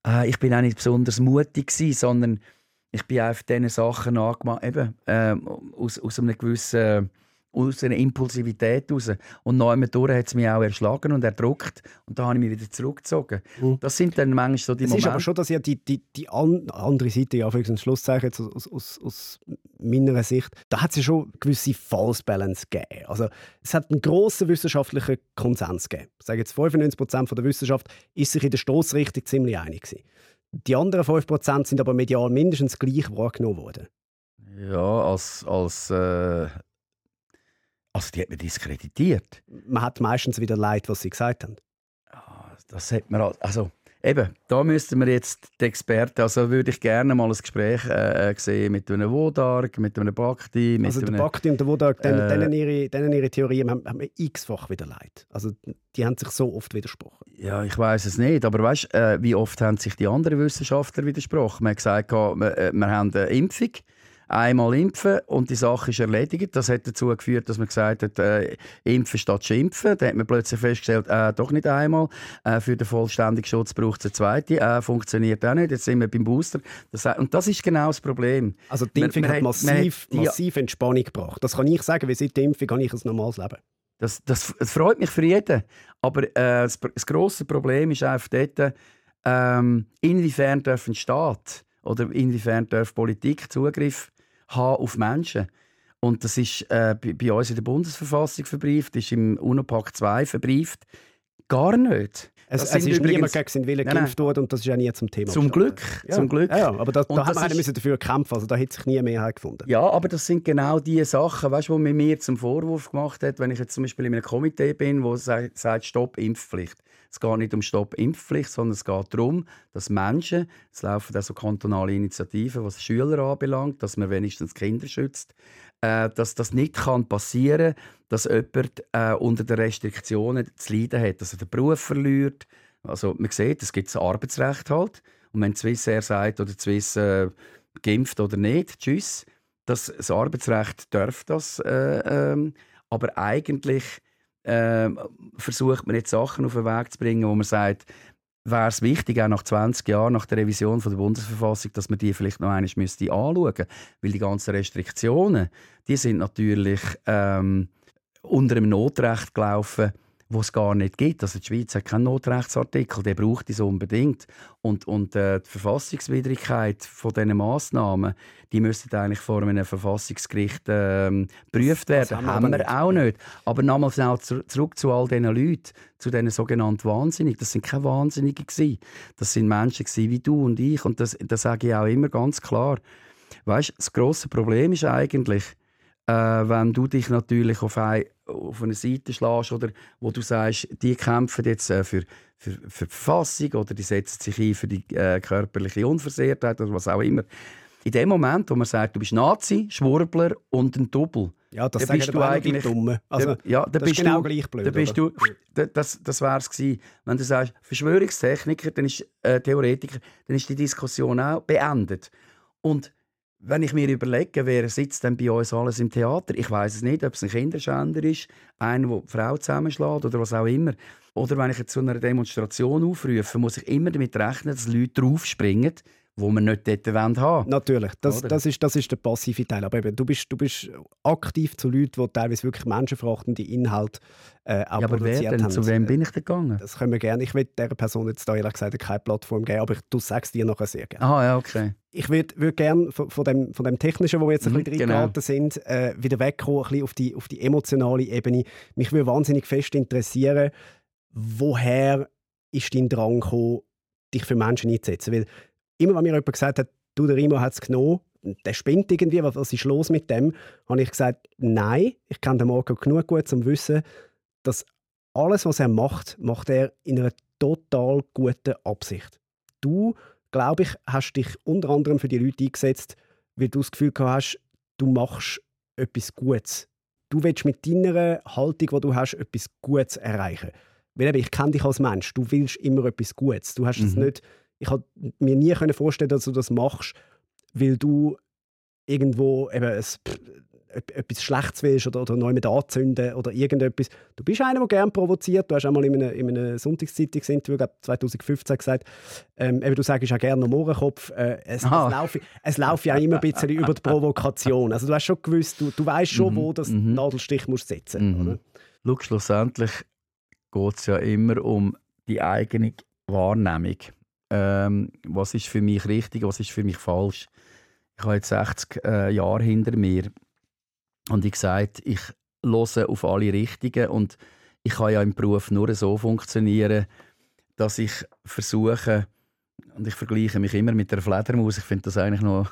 Äh, ich bin auch nicht besonders mutig gewesen, sondern ich bin einfach diesen Sachen angemacht, eben, äh, aus, aus einem gewissen aus einer Impulsivität heraus. Und noch einmal durch hat es mich auch erschlagen und erdrückt. Und da habe ich mich wieder zurückgezogen. Mhm. Das sind dann manchmal so die es Momente. Es ist aber schon, dass ja die, die, die andere Seite, ja, für Schlusszeichen jetzt aus, aus, aus meiner Sicht, da hat es ja schon gewisse False Balance gegeben. Also es hat einen grossen wissenschaftlichen Konsens gegeben. Ich sage jetzt, 95% von der Wissenschaft ist sich in der Stoßrichtung ziemlich einig gewesen. Die anderen 5% sind aber medial mindestens gleich wahrgenommen worden. Ja, als, als äh, also die hat man diskreditiert. Man hat meistens wieder leid, was sie gesagt haben. Das hat man also eben, da müssten wir jetzt die Experten, also würde ich gerne mal ein Gespräch äh, äh sehen mit einem Wodarg, mit einem Bakti. Mit also der Bakti und der Wodarg, denen, äh, denen, ihre, denen ihre Theorien haben, haben x-fach wieder leid. Also die haben sich so oft widersprochen. Ja, ich weiß es nicht, aber weißt, äh, wie oft haben sich die anderen Wissenschaftler widersprochen? Man hat gesagt, wir, äh, wir haben eine Impfung einmal impfen und die Sache ist erledigt. Das hat dazu geführt, dass man gesagt hat, äh, impfen statt schimpfen. Da hat man plötzlich festgestellt, äh, doch nicht einmal. Äh, für den vollständigen Schutz braucht es eine zweite. Äh, funktioniert auch nicht. Jetzt sind wir beim Booster. Das, und das ist genau das Problem. Also die Impfung man, man hat massiv, hat, massiv Entspannung gebracht. Das kann ich sagen, weil seit der Impfung habe ich ein normales Leben. Das, das, das freut mich für jeden. Aber äh, das, das grosse Problem ist einfach dort, ähm, inwiefern darf ein Staat oder inwiefern darf Politik Zugriff haben auf Menschen. Und das ist äh, bei uns in der Bundesverfassung verbrieft, ist im UNO-Pakt 2 verbrieft. Gar nicht. Es, es ist übrigens, niemand gegen seinen Willen geimpft worden und das ist ja nie zum Thema. Zum Glück, ja. zum Glück. Ja, ja aber da, da haben wir ist... dafür kämpfen, also da hat sich nie eine Mehrheit gefunden. Ja, aber das sind genau die Sachen, weißt, die man mir zum Vorwurf gemacht hat, wenn ich jetzt zum Beispiel in einem Komitee bin, wo sagt, Stopp Impfpflicht. Es geht nicht um Stopp-Impfpflicht, sondern es geht darum, dass Menschen, es laufen also kantonale Initiativen, was Schüler anbelangt, dass man wenigstens Kinder schützt, äh, dass das nicht kann passieren kann, dass jemand äh, unter den Restriktionen zu leiden hat, dass er den Beruf verliert. Also man sieht, es gibt das Arbeitsrecht halt. Und wenn Swissair sagt oder Swiss äh, geimpft oder nicht, tschüss. Das, das Arbeitsrecht darf das. Äh, ähm, aber eigentlich äh, versucht man jetzt Sachen auf den Weg zu bringen, wo man sagt, wäre es wichtig, auch nach 20 Jahren, nach der Revision von der Bundesverfassung, dass man die vielleicht noch einmal müsste anschauen. Weil die ganzen Restriktionen, die sind natürlich ähm, unter einem Notrecht gelaufen, wo es gar nicht gibt. Also die Schweiz hat keinen Notrechtsartikel, der braucht es unbedingt. Und, und äh, die Verfassungswidrigkeit von diesen Massnahmen, die müsste eigentlich vor einem Verfassungsgericht ähm, geprüft werden. Das, haben, wir nicht. auch nicht. Aber nochmal schnell zurück zu all diesen Leuten, zu diesen sogenannten Wahnsinnigen. Das sind keine Wahnsinnige gewesen. Das sind Menschen wie du und ich. Und das, das sage ich auch immer ganz klar. Weißt, das große Problem ist eigentlich, äh, wenn du dich natürlich auf, ein, auf eine Seite schlägst oder wo du sagst, die kämpfen jetzt äh, für, für, für die Verfassung oder die setzen sich ein für die äh, körperliche Unversehrtheit oder was auch immer. In dem Moment, wo man sagt, du bist Nazi, Schwurbler und ein Double, ja, das dann bist du eigentlich dumm. Also, ja, das bist ist genau du, gleich blöd. Dann bist du, das das wäre es gewesen. Wenn du sagst, Verschwörungstechniker, dann ist äh, Theoretiker, dann ist die Diskussion auch beendet. Und wenn ich mir überlege, wer sitzt denn bei uns alles im Theater, ich weiß es nicht, ob es ein Kinderschänder ist, einer, der die Frau zusammenschlägt oder was auch immer. Oder wenn ich jetzt zu einer Demonstration aufrufe, muss ich immer damit rechnen, dass Leute draufspringen, wo wir nicht dort haben wollen. Natürlich, das, das, ist, das ist der passive Teil. Aber eben, du, bist, du bist aktiv zu Leuten, die teilweise wirklich menschenverachtende Inhalte äh, auch ja, aber wer denn? Haben. Zu wem bin ich denn gegangen? Das können wir gerne. Ich will dieser Person jetzt da ehrlich gesagt keine Plattform geben, aber du sagst dir nachher sehr gerne. Ah, ja, okay. Ich würde würd gerne von, von, dem, von dem Technischen, wo wir jetzt ein mhm, bisschen genau. reingeraten sind, äh, wieder wegkommen, ein bisschen auf die, auf die emotionale Ebene. Mich würde wahnsinnig fest interessieren, woher ist dein Drang gekommen, dich für Menschen einzusetzen? Weil immer wenn mir jemand gesagt hat, du, der Rimo hat es genommen, der spinnt irgendwie, was ist los mit dem, habe ich gesagt, nein, ich kenne den Marco genug gut, um zu wissen, dass alles, was er macht, macht er in einer total guten Absicht. Du, glaube ich, hast dich unter anderem für die Leute eingesetzt, weil du das Gefühl hast, du machst etwas Gutes. Du willst mit deiner Haltung, die du hast, etwas Gutes erreichen. Weil ich kenne dich als Mensch. Du willst immer etwas Gutes. Du hast es mhm. nicht ich konnte mir nie vorstellen, dass du das machst, weil du irgendwo eben ein, etwas Schlechtes willst oder, oder neu mit anzünden oder irgendetwas. Du bist einer, der gerne provoziert. Du hast einmal in einem, in einem Sonntagszeitungs-Interview, 2015, gesagt, ähm, eben, du sagst auch gerne Mohrenkopf. Äh, es, es, laufe, es laufe ja immer ein bisschen über die Provokation. Also du hast schon gewusst, du, du weißt schon, mhm. wo das mhm. Nadelstich musst setzen mhm. Schau, schlussendlich geht es ja immer um die eigene Wahrnehmung ähm, was ist für mich richtig, was ist für mich falsch. Ich habe jetzt 60 äh, Jahre hinter mir und ich gesagt, ich höre auf alle Richtigen und ich kann ja im Beruf nur so funktionieren, dass ich versuche, und ich vergleiche mich immer mit der Fledermaus. Ich finde das eigentlich noch,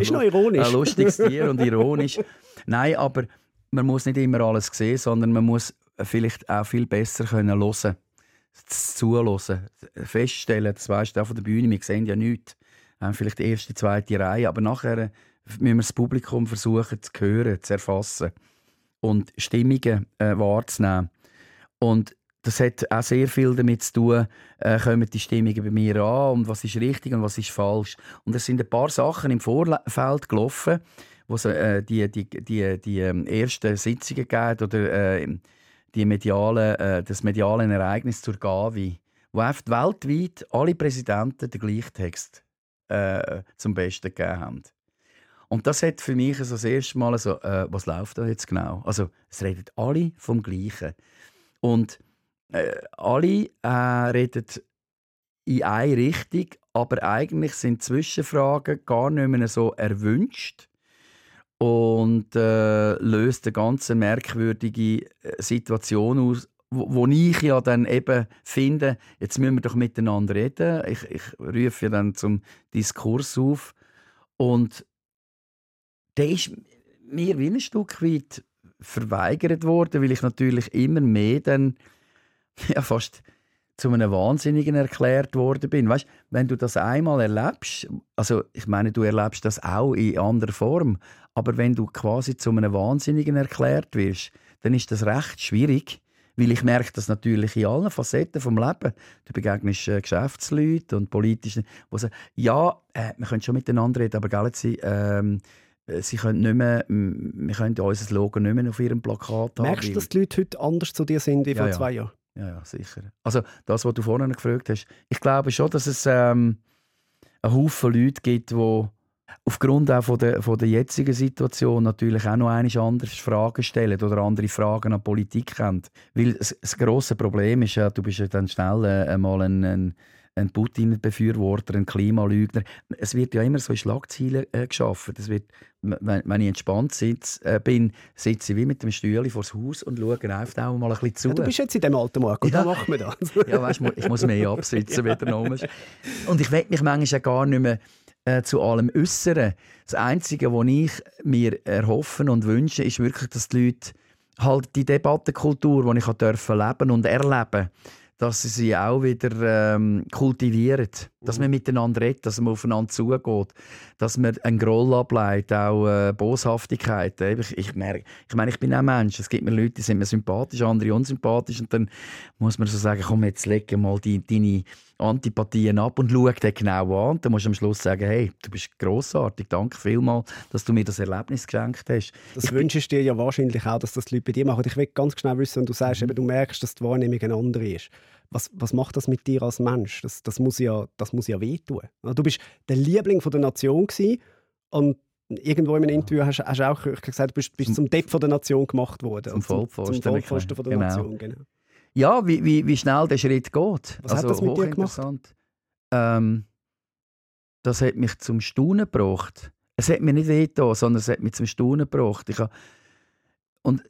ist noch ironisch. ein lustiges Tier und ironisch. Nein, aber man muss nicht immer alles sehen, sondern man muss vielleicht auch viel besser können hören zuhören, feststellen, das weisst du auch von der Bühne, wir sehen ja nichts. Wir haben vielleicht die erste, zweite Reihe, aber nachher müssen wir das Publikum versuchen zu hören, zu erfassen und Stimmungen äh, wahrzunehmen. Und das hat auch sehr viel damit zu tun, äh, kommen die Stimmungen bei mir an und was ist richtig und was ist falsch. Und es sind ein paar Sachen im Vorfeld gelaufen, wo es äh, die, die, die, die ähm, ersten Sitzungen gab oder äh, die mediale, äh, das mediale Ereignis zur Gavi, wo weltweit alle Präsidenten den gleichen Text äh, zum Besten gegeben haben. Und das hat für mich also das erste Mal so, äh, was läuft da jetzt genau? Also es reden alle vom Gleichen. Und äh, alle äh, reden in eine Richtung, aber eigentlich sind Zwischenfragen gar nicht mehr so erwünscht und äh, löst eine ganz merkwürdige äh, Situation aus, wo, wo, ich ja dann eben finde, jetzt müssen wir doch miteinander reden. Ich, ich rufe ja dann zum Diskurs auf und der ist mir wie ein Stück weit verweigert worden, weil ich natürlich immer mehr dann ja, fast zu einem Wahnsinnigen erklärt worden bin. Weißt, wenn du das einmal erlebst, also ich meine, du erlebst das auch in anderer Form, aber wenn du quasi zu einem Wahnsinnigen erklärt wirst, dann ist das recht schwierig, weil ich merke das natürlich in allen Facetten vom Leben. Du begegnest äh, Geschäftsleuten und politischen, die sagen, ja, äh, wir können schon miteinander reden, aber gell, sie, ähm, äh, sie können nicht mehr, wir können unser Logo nicht mehr auf ihrem Plakat haben. Merkst du, dass die Leute heute anders zu dir sind wie vor ja, zwei Jahren? Ja, ja, sicher. Also das, was du vorhin gefragt hast, ich glaube schon, dass es ähm, einen Haufen Leute gibt, die aufgrund auch von der, von der jetzigen Situation natürlich auch noch eine andere Fragen stellen oder andere Fragen an Politik haben. Weil das, das grosse Problem ist ja, du bist ja dann schnell äh, einmal ein, ein, ein Putin-Befürworter, ein Klimalügner. Es wird ja immer so in Schlagzeilen äh, geschaffen. Das wird, wenn, wenn ich entspannt sitz, äh, bin, sitze ich wie mit dem Stühle vor das Haus und schaue einfach auch mal ein bisschen zu. Ja, du bist jetzt in dem alten Markt, und ja. da macht man das. ja, weißt, ich muss mehr absitzen wieder. Und ich will mich manchmal gar nicht mehr äh, zu allem Äußeren. Das Einzige, was ich mir erhoffen und wünsche, ist wirklich, dass die Leute halt die Debattenkultur, die ich leben und erleben dass sie sie auch wieder ähm, kultivieren. Dass man mhm. miteinander redet, dass man aufeinander zugeht, dass man einen Groll ableitet, auch äh, Boshaftigkeit. Ich, ich, merke, ich meine, ich bin auch Mensch. Es gibt mir Leute, die sind mir sympathisch, andere unsympathisch. Und dann muss man so sagen, komm, jetzt leg mal die, deine Antipathien ab und schau dir genau an. Und dann musst du am Schluss sagen, hey, du bist grossartig, danke vielmals, dass du mir das Erlebnis geschenkt hast. Das ich wünschst dir ja wahrscheinlich auch, dass das die Leute bei dir machen. Ich will ganz genau wissen, wenn du sagst, mhm. eben, du merkst, dass die Wahrnehmung eine andere ist. Was, was macht das mit dir als Mensch? Das, das, muss, ja, das muss ja wehtun. Du bist der Liebling von der Nation und irgendwo in einem Interview hast, du auch gesagt, du bist, bist zum Depp von der Nation gemacht worden. Zum Vollpfosten. Zum Vollpfosten von der genau. Nation, genau ja, wie, wie, wie schnell der Schritt geht. Was also, hat das mit dir gemacht? Ähm, das hat mich zum Staunen gebracht. Es hat mir nicht wehgetan, sondern es hat mich zum Staunen gebracht. Ich habe, und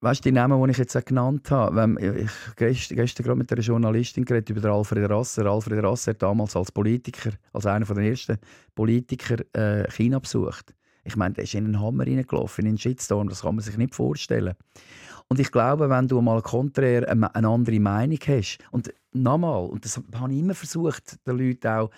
weißt du, die Namen, die ich jetzt genannt habe, ich gestern, gestern gerade mit einer Journalistin geredet über Alfred Rasser. Alfred Rasser hat damals als Politiker, als einer der ersten Politiker, äh, China besucht. Ich meine, der ist in einen Hammer reingelaufen, in einen Shitstorm, das kann man sich nicht vorstellen. Und ich glaube, wenn du mal konträr eine andere Meinung hast, und nochmal, und das habe ich immer versucht, den Leuten auch,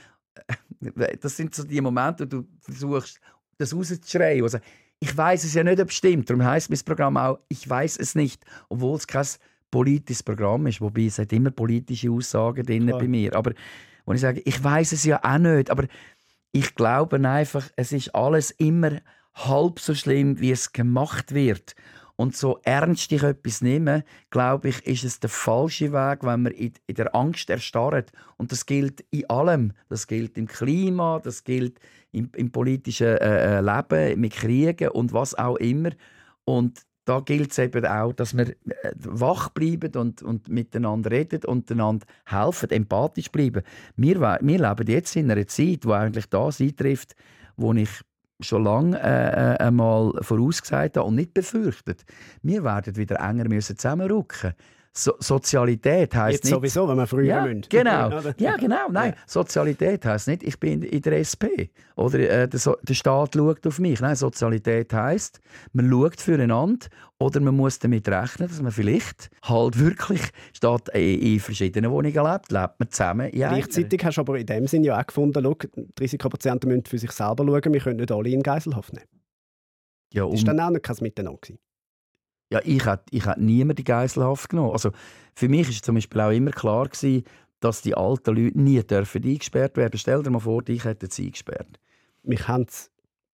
das sind so die Momente, wo du versuchst, das rauszuschreien. Also, ich weiß es ja nicht, ob es stimmt. Darum heisst mein Programm auch, ich weiß es nicht, obwohl es kein politisches Programm ist. Wobei es hat immer politische Aussagen drin bei mir. Aber wenn ich sage, ich weiß es ja auch nicht, aber ich glaube einfach, es ist alles immer halb so schlimm, wie es gemacht wird. Und so ernst ich etwas nehme, glaube ich, ist es der falsche Weg, wenn man in, in der Angst erstarrt. Und das gilt in allem. Das gilt im Klima, das gilt im, im politischen äh, äh Leben, mit Kriegen und was auch immer. Und da gilt es eben auch, dass wir äh, wach bleiben und, und miteinander reden und einander helfen, empathisch bleiben. Wir, wir leben jetzt in einer Zeit, wo eigentlich das eintrifft, wo ich schon lange äh, äh, einmal vorausgesagt habe und nicht befürchtet. Wir werden wieder enger müssen zusammenrücken so Sozialität heißt nicht sowieso, wenn wir früher ja, müssen. Genau, ja genau. Nein, ja. Sozialität heißt nicht, ich bin in der SP oder äh, der, so der, Staat schaut auf mich. Nein, Sozialität heißt, man schaut füreinander oder man muss damit rechnen, dass man vielleicht halt wirklich statt in, verschiedenen Wohnungen lebt, lebt man zusammen. Gleichzeitig hast du aber in dem Sinne ja auch gefunden, schau, die Risikopatienten müssen für sich selber schauen, wir können nicht alle in Geiselhaft nehmen. Ja, um... Das war dann auch nicht kein Miteinander. Gewesen. Ja, ich hätte, ich hätte niemand die Geiselhaft genommen. Also für mich war zum Beispiel auch immer klar, gewesen, dass die alten Leute nie dürfen eingesperrt werden Stell dir mal vor, ich hätte sie eingesperrt. Mich haben sie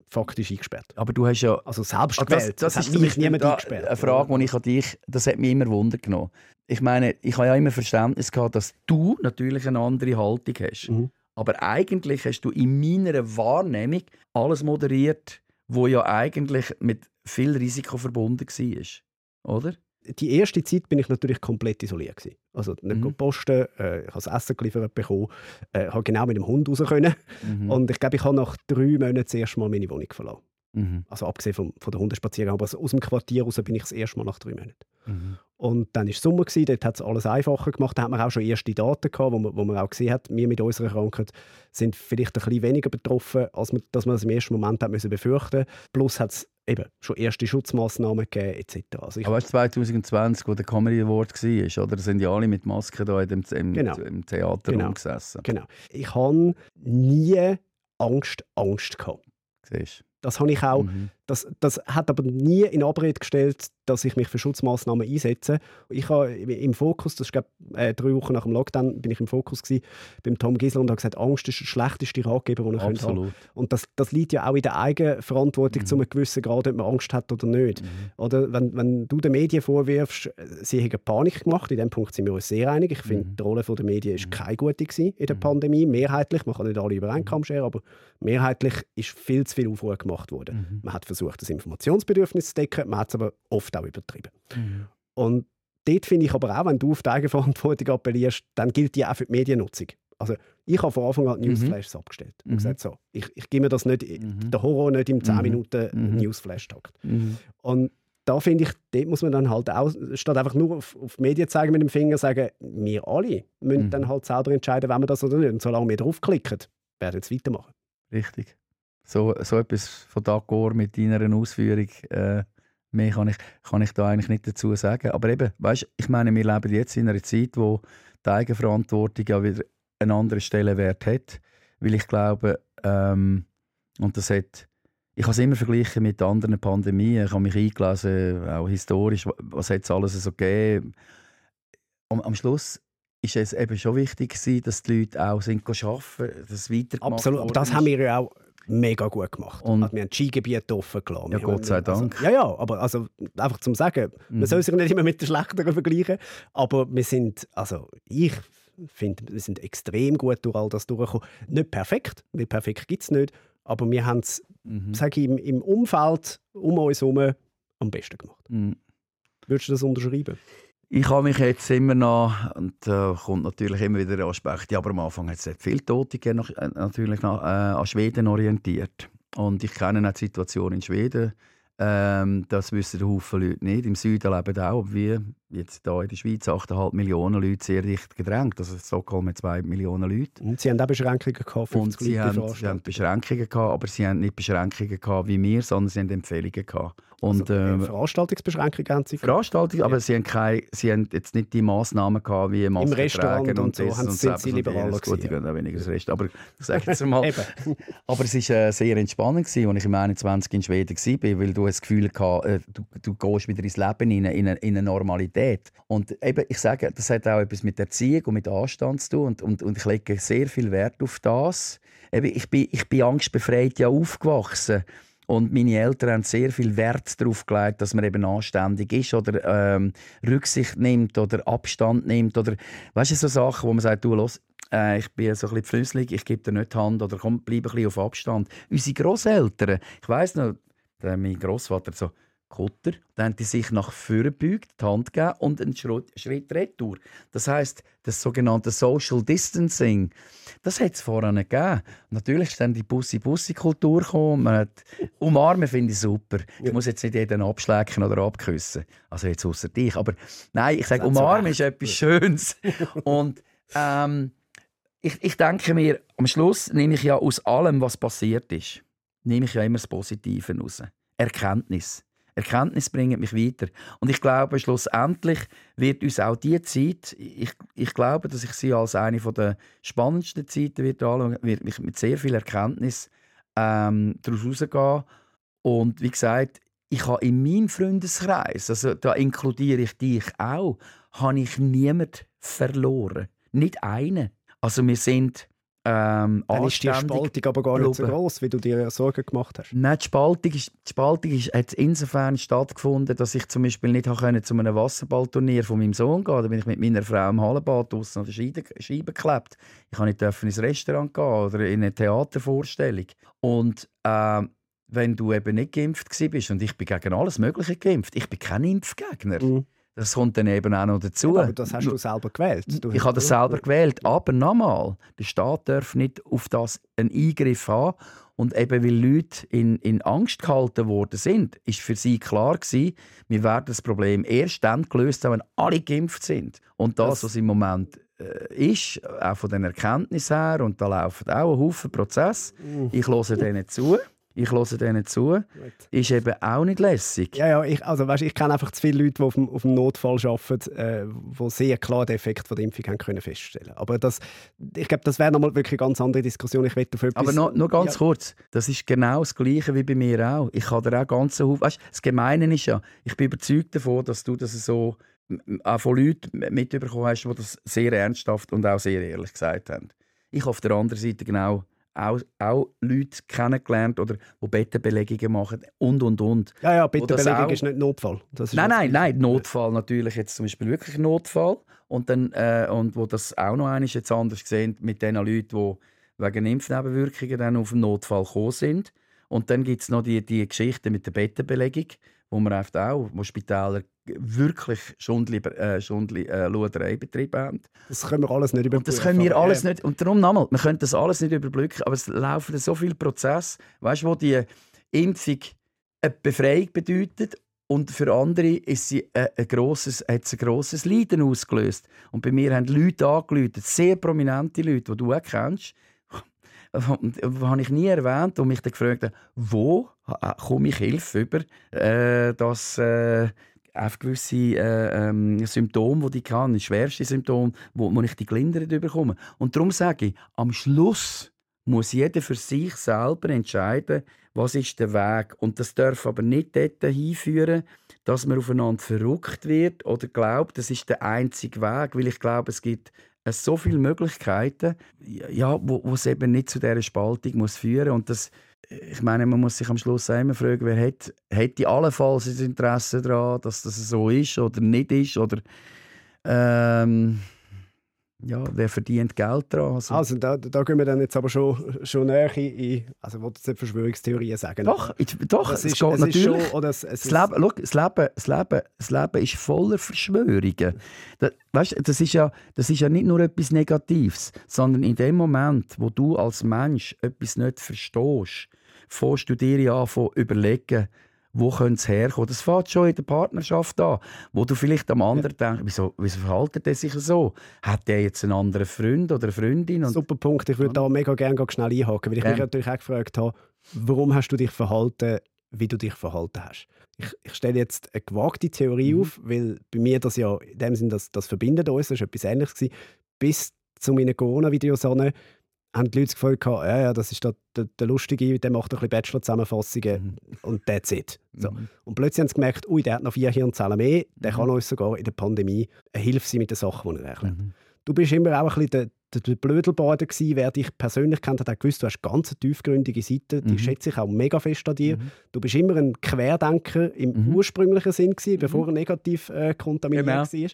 faktisch eingesperrt. Aber du hast ja... Also selbst ah, gewählt. Das, das, das ist mich niemand eingesperrt. Eine Frage, die ich an dich... Das hat mich immer Wunder genommen. Ich meine, ich habe ja immer Verständnis gehabt, dass du natürlich eine andere Haltung hast. Mhm. Aber eigentlich hast du in meiner Wahrnehmung alles moderiert, wo ja eigentlich mit viel Risiko verbunden war. Oder? Die erste Zeit bin ich natürlich komplett isoliert. Gewesen. Also nicht mhm. posten, äh, ich habe das Essen geliefert bekommen, äh, habe genau mit dem Hund raus können. Mhm. Und ich glaube, ich habe nach drei Monaten das erste Mal meine Wohnung verlassen. Mhm. Also abgesehen vom, von der Hundespaziergang, aber aus dem Quartier raus bin ich das erste Mal nach drei Monaten. Mhm. Und dann war Sommer, gewesen, dort hat es alles einfacher gemacht. Da hat man auch schon erste Daten gehabt, wo man, wo man auch gesehen hat, wir mit unserer Krankheit sind vielleicht ein bisschen weniger betroffen, als man, dass man es im ersten Moment hat müssen befürchten Plus hat es eben schon erste Schutzmaßnahmen gegeben etc. Also Aber weißt, 2020, wo der Comedy Award war, oder? Da sind ja alle mit Masken da im, im, genau. im Theater genau. rumgesessen. Genau. Ich habe nie Angst, Angst gehabt. Siehst Das habe ich auch. Mhm. Das, das hat aber nie in Abrede gestellt, dass ich mich für Schutzmaßnahmen einsetze. Ich habe im Fokus, das ist glaube äh, drei Wochen nach dem Lockdown, bin ich im Fokus gewesen, beim Tom Gisler und habe gesagt, Angst ist der schlechteste Ratgeber, den ich Absolut. haben Und das, das liegt ja auch in der Eigenverantwortung mhm. zu einem gewissen Grad, ob man Angst hat oder nicht. Mhm. Oder wenn, wenn du den Medien vorwirfst, sie hätten Panik gemacht, in dem Punkt sind wir uns sehr einig. Ich finde, mhm. die Rolle der Medien ist mhm. keine gute in der mhm. Pandemie, mehrheitlich. Man kann nicht alle über einen Kamm scheren, aber mehrheitlich ist viel zu viel Aufruhr gemacht worden. Mhm. Man hat versucht, das Informationsbedürfnis zu decken, man hat es aber oft auch übertrieben. Mhm. Und dort finde ich aber auch, wenn du auf die Eigenverantwortung appellierst, dann gilt die auch für die Mediennutzung. Also ich habe von Anfang an mhm. Newsflashes mhm. abgestellt und mhm. gesagt, so, ich, ich gebe mir das nicht, mhm. der Horror nicht im 10 mhm. Minuten mhm. Newsflash-Takt. Und da finde ich, dort muss man dann halt auch, statt einfach nur auf, auf Medien zeigen mit dem Finger, sagen, wir alle müssen dann halt selber entscheiden, wenn wir das oder nicht. Und solange wir draufklicken, werden wir es weitermachen. Richtig. So, so etwas von D'accord mit deiner Ausführung, äh, mehr kann ich, kann ich da eigentlich nicht dazu sagen. Aber eben, weißt, ich meine, wir leben jetzt in einer Zeit, wo die Eigenverantwortung ja wieder einen anderen Stellenwert hat, weil ich glaube, ähm, und das hat, ich habe es immer verglichen mit anderen Pandemien, ich habe mich eingelesen, auch historisch, was hat es alles so gegeben. Am, am Schluss ist es eben schon wichtig gewesen, dass die Leute auch sind arbeiten, dass weitergemacht Absolut, aber das haben wir ja auch mega gut gemacht. Und also wir haben Skigebiete offen gelassen. Ja, Gott sei also, Dank. Also, ja, ja, aber also, einfach zum Sagen, mhm. man soll sich nicht immer mit den Schlechteren vergleichen, aber wir sind, also ich finde, wir sind extrem gut durch all das durchgekommen. Nicht perfekt, weil perfekt gibt es nicht, aber wir haben es, mhm. sage ich, im, im Umfeld um uns herum am besten gemacht. Mhm. Würdest du das unterschreiben? Ich habe mich jetzt immer noch, und da äh, kommt natürlich immer wieder der Aspekt, aber am Anfang hat es viel Tote gegeben, äh, natürlich noch, äh, an Schweden orientiert. Und ich kenne auch die Situation in Schweden. Ähm, das wissen Haufen Leute nicht. Im Süden leben auch, wie jetzt hier in der Schweiz, 8,5 Millionen Leute sehr dicht gedrängt. Also Stockholm mit 2 Millionen Leute. Und sie haben auch Beschränkungen gehabt. Und sie haben, sie haben Beschränkungen gehabt, aber sie haben nicht Beschränkungen gehabt wie wir, sondern sie haben Empfehlungen gehabt. Und, also, äh, Veranstaltungsbeschränkungen haben sie Veranstaltung, aber sie haben, keine, sie haben jetzt nicht die Massnahmen gehabt wie Masken Im Restaurant und, und so haben und sind sie liberaler Gut, ich gehe weniger das Rest, aber sag jetzt mal. aber es war äh, sehr entspannend, als ich im 21 in Schweden war, weil du das Gefühl hattest, äh, du, du gehst wieder ins Leben in, in, in eine Normalität. Und eben, ich sage, das hat auch etwas mit Erziehung und mit Anstand zu tun und, und, und ich lege sehr viel Wert auf das. Eben, ich, bin, ich bin angstbefreit ja aufgewachsen. Und meine Eltern haben sehr viel Wert darauf gelegt, dass man eben anständig ist oder ähm, Rücksicht nimmt oder Abstand nimmt. Oder, weißt du, so Sachen, wo man sagt, du, los, äh, ich bin so ein bisschen flüssig, ich gebe dir nicht die Hand oder komm, bleib ein bisschen auf Abstand. Unsere Großeltern, ich weiss noch, mein Großvater so, Kutter, dann haben die sich nach vorne gebeugt, die Hand gegeben und einen Schritt, Schritt retour. Das heißt, das sogenannte Social Distancing, das hat es vorher nicht gegeben. Natürlich ist dann die Bussi-Bussi-Kultur gekommen. Hat umarmen finde ich super. Ich muss jetzt nicht jeden abschlecken oder abküssen. Also jetzt außer dich. Aber nein, ich sage, umarmen ist etwas Schönes. und ähm, ich, ich denke mir, am Schluss nehme ich ja aus allem, was passiert ist, nehme ich ja immer das Positive raus. Erkenntnis. Erkenntnis bringen mich weiter. Und ich glaube, schlussendlich wird uns auch die Zeit, ich, ich glaube, dass ich sie als eine der spannendsten Zeiten wird anschauen, wird mich mit sehr viel Erkenntnis ähm, daraus rausgehen. Und wie gesagt, ich habe in meinem Freundeskreis, also da inkludiere ich dich auch, habe ich niemanden verloren. Nicht einen. Also wir sind ähm, Dann ist die Spaltung aber gar nicht so groß, wie du dir Sorgen gemacht hast. Nein, die Spaltung, ist, die Spaltung ist, hat insofern stattgefunden, dass ich zum Beispiel nicht konnte zu einem Wasserballturnier von meinem Sohn gehen Da bin ich mit meiner Frau im Hallenbad draußen an der Scheibe, Scheibe geklebt. Ich konnte nicht ins Restaurant gehen oder in eine Theatervorstellung. Und äh, wenn du eben nicht geimpft bist und ich bin gegen alles Mögliche geimpft, ich bin kein Impfgegner. Mhm. Das kommt dann eben auch noch dazu. Ja, aber das hast du selber gewählt. Du ich habe das selber gewählt. Aber nochmal, der Staat darf nicht auf das einen Eingriff haben. Und eben weil Leute in, in Angst gehalten worden sind, ist für sie klar gewesen, wir werden das Problem erst dann gelöst haben, wenn alle geimpft sind. Und das, das was im Moment äh, ist, auch von den Erkenntnissen her, und da laufen auch ein Haufen Prozesse, uh. ich höre denen zu. Ich höre denen zu, ist eben auch nicht lässig. Ja, ja, ich, also weißt, ich kenne einfach zu viele Leute, die auf dem, auf dem Notfall arbeiten, äh, die sehr klar den Effekt von der Impfung haben können feststellen Aber das, ich glaube, das wäre nochmal wirklich eine ganz andere Diskussion. Ich etwas... Aber noch, noch ganz ja. kurz, das ist genau das Gleiche wie bei mir auch. Ich habe da auch ganz Haufen... Weißt, das Gemeine ist ja, ich bin überzeugt davon, dass du das so auch von Leuten mitbekommen hast, die das sehr ernsthaft und auch sehr ehrlich gesagt haben. Ich habe auf der anderen Seite genau auch, auch Leute kennengelernt, oder, die Bettenbelegungen machen und, und, und. Ja, ja, Bettenbelegung auch... ist nicht Notfall. Ist nein, nein, nein, Notfall natürlich jetzt zum Beispiel wirklich Notfall. Und, dann, äh, und wo das auch noch einmal jetzt anders gesehen mit den Leuten, die wegen Impfnebenwirkungen dann auf den Notfall gekommen sind. Und dann gibt es noch die, die Geschichte mit der Bettenbelegung, wo man auch, wo Spitäler wirklich Schundli, äh, Schundli äh, haben. Das können wir alles nicht überblicken. Und das können wir alles nicht. Und darum nochmal, wir können das alles nicht überblicken, aber es laufen so viele Prozesse, weißt, wo die Impfung eine Befreiung bedeutet und für andere ist sie ein, ein grosses, hat ein grosses Leiden ausgelöst. Und bei mir haben Leute angeläutet, sehr prominente Leute, die du auch kennst, die habe ich nie erwähnt und mich dann gefragt, wo komme ich Hilfe über, äh, dass äh, auf gewisse äh, ähm, Symptome, die ich kann, schwerste Symptome, wo, wo ich die gelindert bekomme. Und darum sage ich, am Schluss muss jeder für sich selber entscheiden, was ist der Weg. Und das darf aber nicht dort hinführen, dass man aufeinander verrückt wird oder glaubt, das ist der einzige Weg, weil ich glaube, es gibt so viele Möglichkeiten, ja, wo, wo es eben nicht zu dieser Spaltung muss führen das ich meine, man muss sich am Schluss immer fragen, wer hat, hätte allenfalls ein Interesse daran, dass das so ist oder nicht ist oder ähm, ja, wer verdient Geld daran? Also, also da, da gehen wir dann jetzt aber schon, schon näher in, also ich wollte jetzt nicht Verschwörungstheorien sagen. Doch, ich, doch das es ist, geht es natürlich. Schon, oder es, es das, Leben, look, das, Leben, das, Leben, das Leben ist voller Verschwörungen. Das, weißt, das, ist ja, das ist ja nicht nur etwas Negatives, sondern in dem Moment, wo du als Mensch etwas nicht verstehst, fährst du dir ja an überlegen, wo könnte es herkommen? Das fängt schon in der Partnerschaft an, wo du vielleicht am anderen ja. denkst, wieso, wieso verhält er sich so? Hat der jetzt einen anderen Freund oder eine Freundin? Super Punkt. Ich würde da mega gerne schnell einhaken, weil ich ja. mich natürlich auch gefragt habe, warum hast du dich verhalten, wie du dich verhalten hast? Ich, ich stelle jetzt eine gewagte Theorie mhm. auf, weil bei mir das ja in dem Sinne, das, das verbindet uns, das war etwas Ähnliches. Gewesen. Bis zu meinen Corona-Videos haben die Leute das Gefühl gehabt, ja, ja, das ist der, der, der Lustige, der macht ein bisschen Bachelor-Zusammenfassungen mhm. und that's it. So. Mhm. Und plötzlich haben sie gemerkt, ui, der hat noch vier Hirnzellen mehr, der mhm. kann uns sogar in der Pandemie eine Hilfe sein mit den Sachen, die er erklärt. Mhm. Du bist immer auch ein bisschen der, der, der Blödelbader gewesen. Wer dich persönlich kennt, hat auch gewusst, du hast ganz tiefgründige Seite, die mhm. schätze ich auch mega fest an dir. Mhm. Du bist immer ein Querdenker im ursprünglichen Sinn gewesen, bevor er negativ äh, kontaminiert genau. war.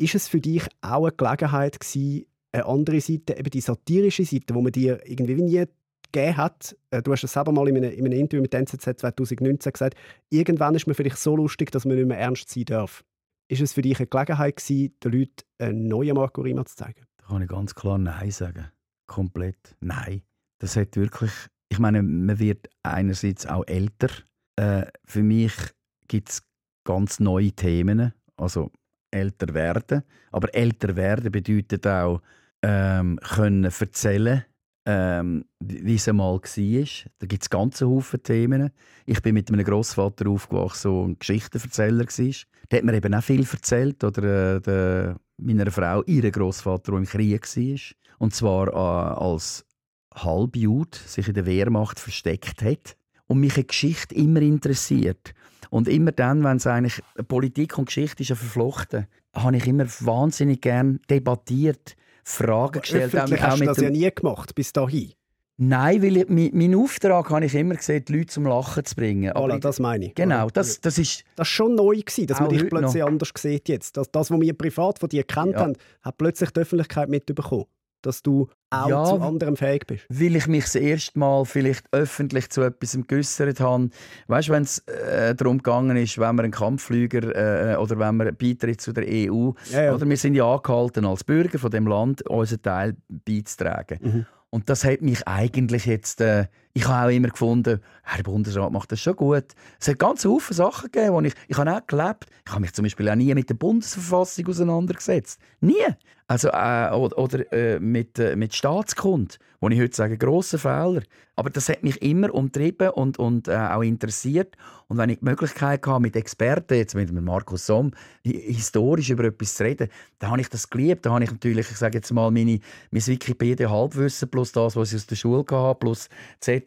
Ist es für dich auch eine Gelegenheit gewesen, eine andere Seite, eben die satirische Seite, wo man dir irgendwie nie gegeben hat. Äh, du hast es selber mal in einem, in einem Interview mit NZZ 2019 gesagt, irgendwann ist man vielleicht so lustig, dass man nicht mehr ernst sein darf. Ist es für dich eine Gelegenheit gewesen, den Leuten einen neuen Marco Rima zu zeigen? Da kann ich ganz klar Nein sagen. Komplett Nein. Das hat wirklich, ich meine, man wird einerseits auch älter. Äh, für mich gibt es ganz neue Themen. Also älter werden. Aber älter werden bedeutet auch, ähm, können erzählen, ähm, wie es einmal war. Da gibt es ganz Haufen Themen. Ich bin mit einem Großvater aufgewachsen, der ein Geschichtenverzähler war. Der hat mir eben auch viel erzählt. Oder äh, der, meiner Frau, ihren Großvater, der im Krieg war. Und zwar äh, als Halbjud sich in der Wehrmacht versteckt hat. Und mich hat Geschichte immer interessiert. Und immer dann, wenn es eigentlich Politik und Geschichte ist ja verflochten, habe ich immer wahnsinnig gern debattiert, Fragen gestellt. Öffentlich auch, hast du das ja nie gemacht, bis dahin. Nein, weil ich, mein, mein Auftrag habe ich immer gesehen, die Leute zum Lachen zu bringen. Aber voilà, das meine ich. Genau, das, das ist... Das ist schon neu gewesen, dass man dich plötzlich noch. anders sieht jetzt. Das, das, was wir privat von dir kennt ja. haben, hat plötzlich die Öffentlichkeit mitbekommen dass du auch ja, zu anderem fähig bist? Weil ich mich das erste Mal vielleicht öffentlich zu etwas geäussert habe. Weißt du, wenn es äh, darum gegangen ist, wenn man einen Kampfflüger äh, oder wenn man beitritt zu der EU, ja, ja. oder wir sind ja angehalten als Bürger von dem Land, unseren Teil beizutragen. Mhm. Und das hat mich eigentlich jetzt, äh, ich habe auch immer gefunden, der Bundesrat macht das schon gut. Es hat ganz viele Sachen gegeben, wo ich, ich habe auch gelebt. Ich habe mich zum Beispiel auch nie mit der Bundesverfassung auseinandergesetzt. Nie. Also, äh, oder, oder äh, mit, äh, mit Staatskund, wo ich heute sage, grosser Fehler. Aber das hat mich immer umtrieben und, und äh, auch interessiert. Und wenn ich die Möglichkeit hatte, mit Experten, jetzt mit Markus Somm, historisch über etwas zu reden, dann habe ich das geliebt. Da habe ich natürlich, ich sage jetzt mal, meine, mein Wikipedia-Halbwissen plus das, was ich aus der Schule hatte, plus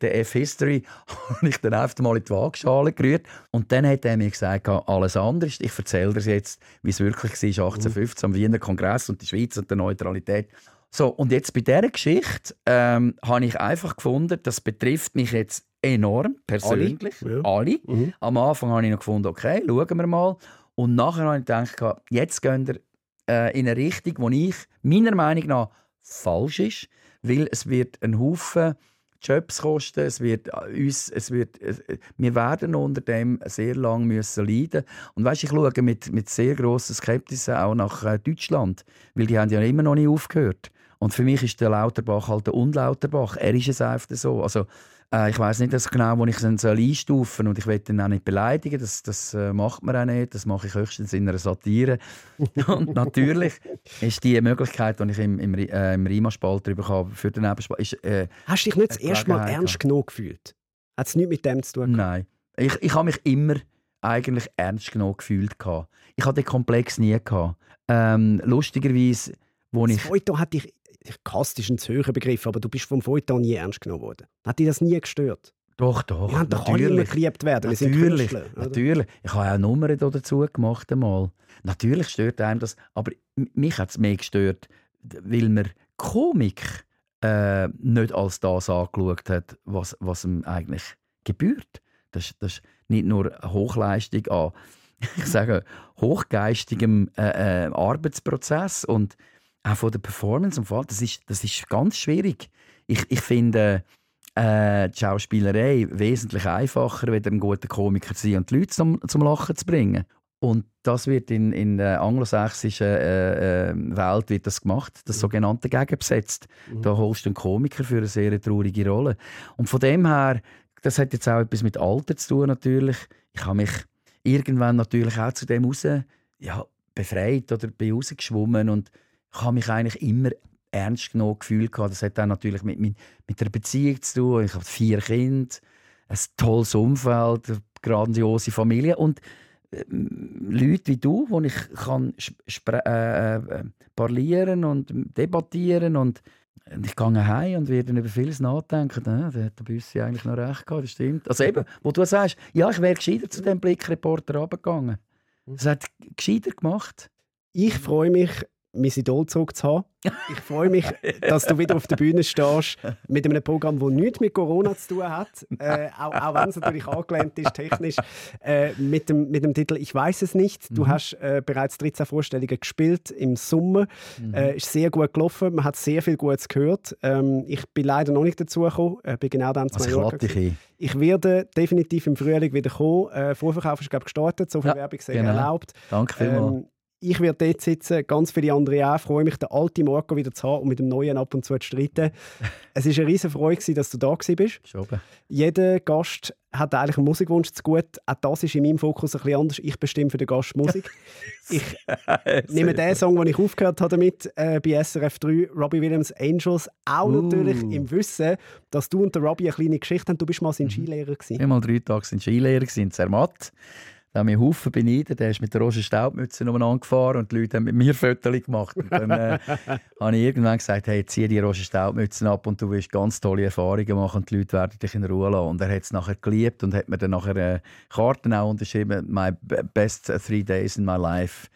ZDF History, habe ich dann einfach mal in die Waagschale gerührt. Und dann hat er mir gesagt, alles anders. Ich erzähle dir jetzt, wie es wirklich war, 1815 am Wiener Kongress und die Schweiz und der Neutralität. So, und jetzt bei dieser Geschichte ähm, habe ich einfach gefunden, das betrifft mich jetzt enorm, persönlich, alle. Ja. alle. Mhm. Am Anfang habe ich noch gefunden, okay, schauen wir mal. Und nachher habe ich gedacht, jetzt gehen wir äh, in eine Richtung, die ich meiner Meinung nach falsch ist, weil es wird ein Haufen Jobs kosten, es wird äh, uns, es wird, äh, wir werden unter dem sehr lange müssen leiden. Und weißt, ich schaue mit, mit sehr grossen Skepsis auch nach äh, Deutschland, weil die haben ja immer noch nicht aufgehört. Und für mich ist der Lauterbach halt der Unlauterbach. Er ist es einfach so. Also, äh, ich weiß nicht das genau, wo ich ihn soll einstufen und ich will ihn auch nicht beleidigen. Das, das äh, macht man auch nicht. Das mache ich höchstens in einer Satire. und natürlich ist die Möglichkeit, die ich im, im, äh, im Rima-Spalt darüber habe, für den Nebenspalt, ist, äh, Hast du dich nicht das erste Mal ernst genug gefühlt? Hat es nichts mit dem zu tun? Nein. Ich, ich habe mich immer eigentlich ernst genug gefühlt. Ich hatte den Komplex nie. Ähm, lustigerweise, wo das ich... Feuilleton hat dich Kast ist ein zu hoher Begriff, aber du bist vom Feuilleton nie ernst genommen worden. Hat dich das nie gestört? Doch, doch. Wir haben doch alle geliebt werden. Natürlich, Künstler, natürlich. Ich habe auch Nummern dazu gemacht einmal. Natürlich stört einem das, aber mich hat es mehr gestört, weil man Komik äh, nicht als das angeschaut hat, was, was ihm eigentlich gebührt. Das, das ist nicht nur Hochleistung an, ich sage, hochgeistigem äh, äh, Arbeitsprozess und auch von der Performance und Fall, das ist, das ist ganz schwierig. Ich, ich finde äh, die Schauspielerei wesentlich einfacher, wenn ein guter Komiker zu sein und die Leute zum, zum Lachen zu bringen. Und das wird in, in der anglosächsischen äh, äh, Welt wird das gemacht, das mhm. sogenannte Gegenbesetzt. Mhm. Da holst du einen Komiker für eine sehr traurige Rolle. Und von dem her, das hat jetzt auch etwas mit Alter zu tun natürlich. Ich habe mich irgendwann natürlich auch zu dem raus, ja, befreit oder bin rausgeschwommen und ich habe mich eigentlich immer ernst genommen gefühlt. Das hat auch natürlich mit, mit, mit der Beziehung zu tun. Ich habe vier Kinder, ein tolles Umfeld, eine grandiose Familie und äh, Leute wie du, wo ich kann äh, äh, parlieren und debattieren und ich gehe heim und werde über vieles nachdenken. Ja, da hat der Büssi eigentlich noch recht gehabt, das stimmt. Also eben, wo du sagst, ja, ich wäre gescheiter zu dem Blickreporter runtergegangen. Das hat gescheiter gemacht. Ich freue mich mein Idol zurückzuhaben. Ich freue mich, dass du wieder auf der Bühne stehst mit einem Programm, das nichts mit Corona zu tun hat, äh, auch, auch wenn es natürlich angelehnt ist, technisch, äh, mit, dem, mit dem Titel «Ich weiß es nicht». Du mhm. hast äh, bereits 13 Vorstellungen gespielt im Sommer. Mhm. Äh, ist sehr gut gelaufen, man hat sehr viel Gutes gehört. Ähm, ich bin leider noch nicht dazu gekommen, äh, bin genau dann zwei Jahre ich, ich werde definitiv im Frühling wieder kommen. Äh, Vorverkauf ist glaube gestartet, so viel ja, Werbung sehr genau. erlaubt. Danke vielmals. Ähm, ich werde dort sitzen, ganz viele andere auch. Ich freue mich, den alten Marco wieder zu haben und mit dem neuen ab und zu zu streiten. es war eine riesige Freude, dass du da bist. Schoben. Jeder Gast hat eigentlich einen Musikwunsch zu gut. Auch das ist in meinem Fokus ein bisschen anders. Ich bestimme für den Gast Musik. ich nehme den Song, den ich aufgehört habe damit, äh, bei SRF 3, Robbie Williams Angels. Auch uh. natürlich im Wissen, dass du und der Robbie eine kleine Geschichte haben. Du bist mal sein mhm. Skilehrer. Ich war mal drei Tage sein Skilehrer in Zermatt. Da haben wir Haufen beneidet. Der ist mit der rosa Staubmütze umeinander gefahren und die Leute haben mit mir Fotos gemacht. Und dann äh, habe ich irgendwann gesagt, hey, zieh die rosa Staubmütze ab und du wirst ganz tolle Erfahrungen machen und die Leute werden dich in Ruhe lassen. Und er hat es nachher geliebt und hat mir dann nachher äh, Karten auch unterschrieben, «My best three days in my life».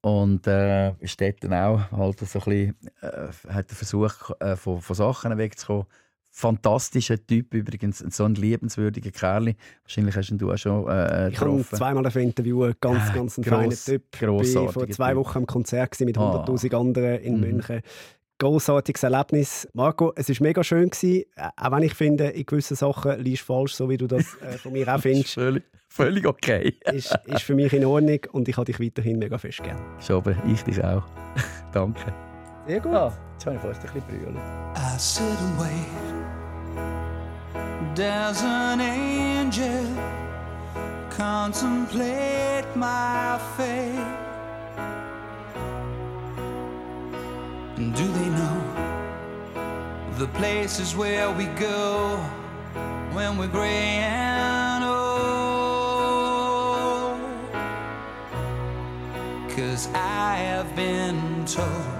Und äh, ist dort dann auch halt so ein bisschen, äh, hat versucht, äh, von, von Sachen wegzukommen, fantastischer Typ übrigens, so ein liebenswürdiger Kerl. Wahrscheinlich hast du ihn auch schon äh, Ich habe ihn zweimal interviewen, ganz, ganz ein feiner Typ. Ich war vor zwei Wochen am Konzert mit 100'000 ah. anderen in mhm. München. Großartiges Erlebnis. Marco, es war mega schön. Gewesen, äh, auch wenn ich finde, in gewissen Sachen liest falsch, so wie du das äh, von mir auch findest. völlig, völlig okay. ist, ist für mich in Ordnung und ich habe dich weiterhin mega fest gern. Schoben, ich dich auch. Danke. Sehr gut. Ah, jetzt habe ich fast ein bisschen brüllen. Does an angel contemplate my fate? And do they know the places where we go when we're gray and old? Cause I have been told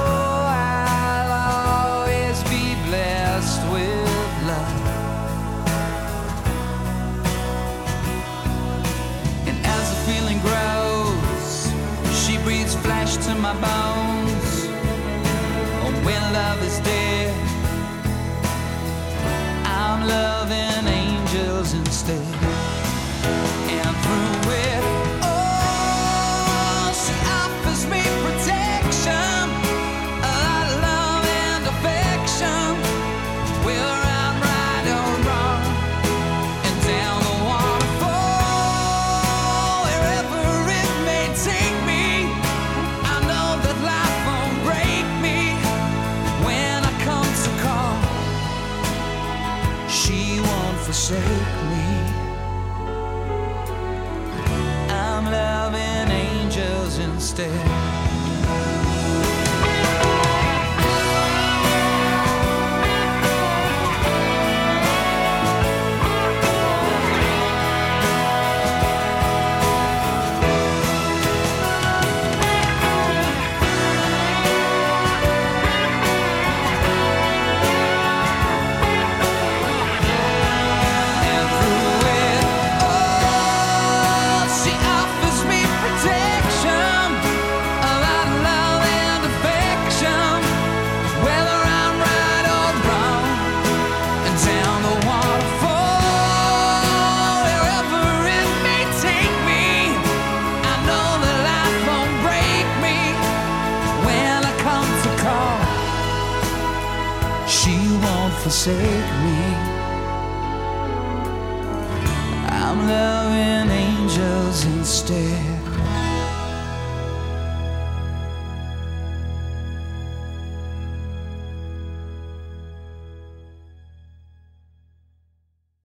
angels angels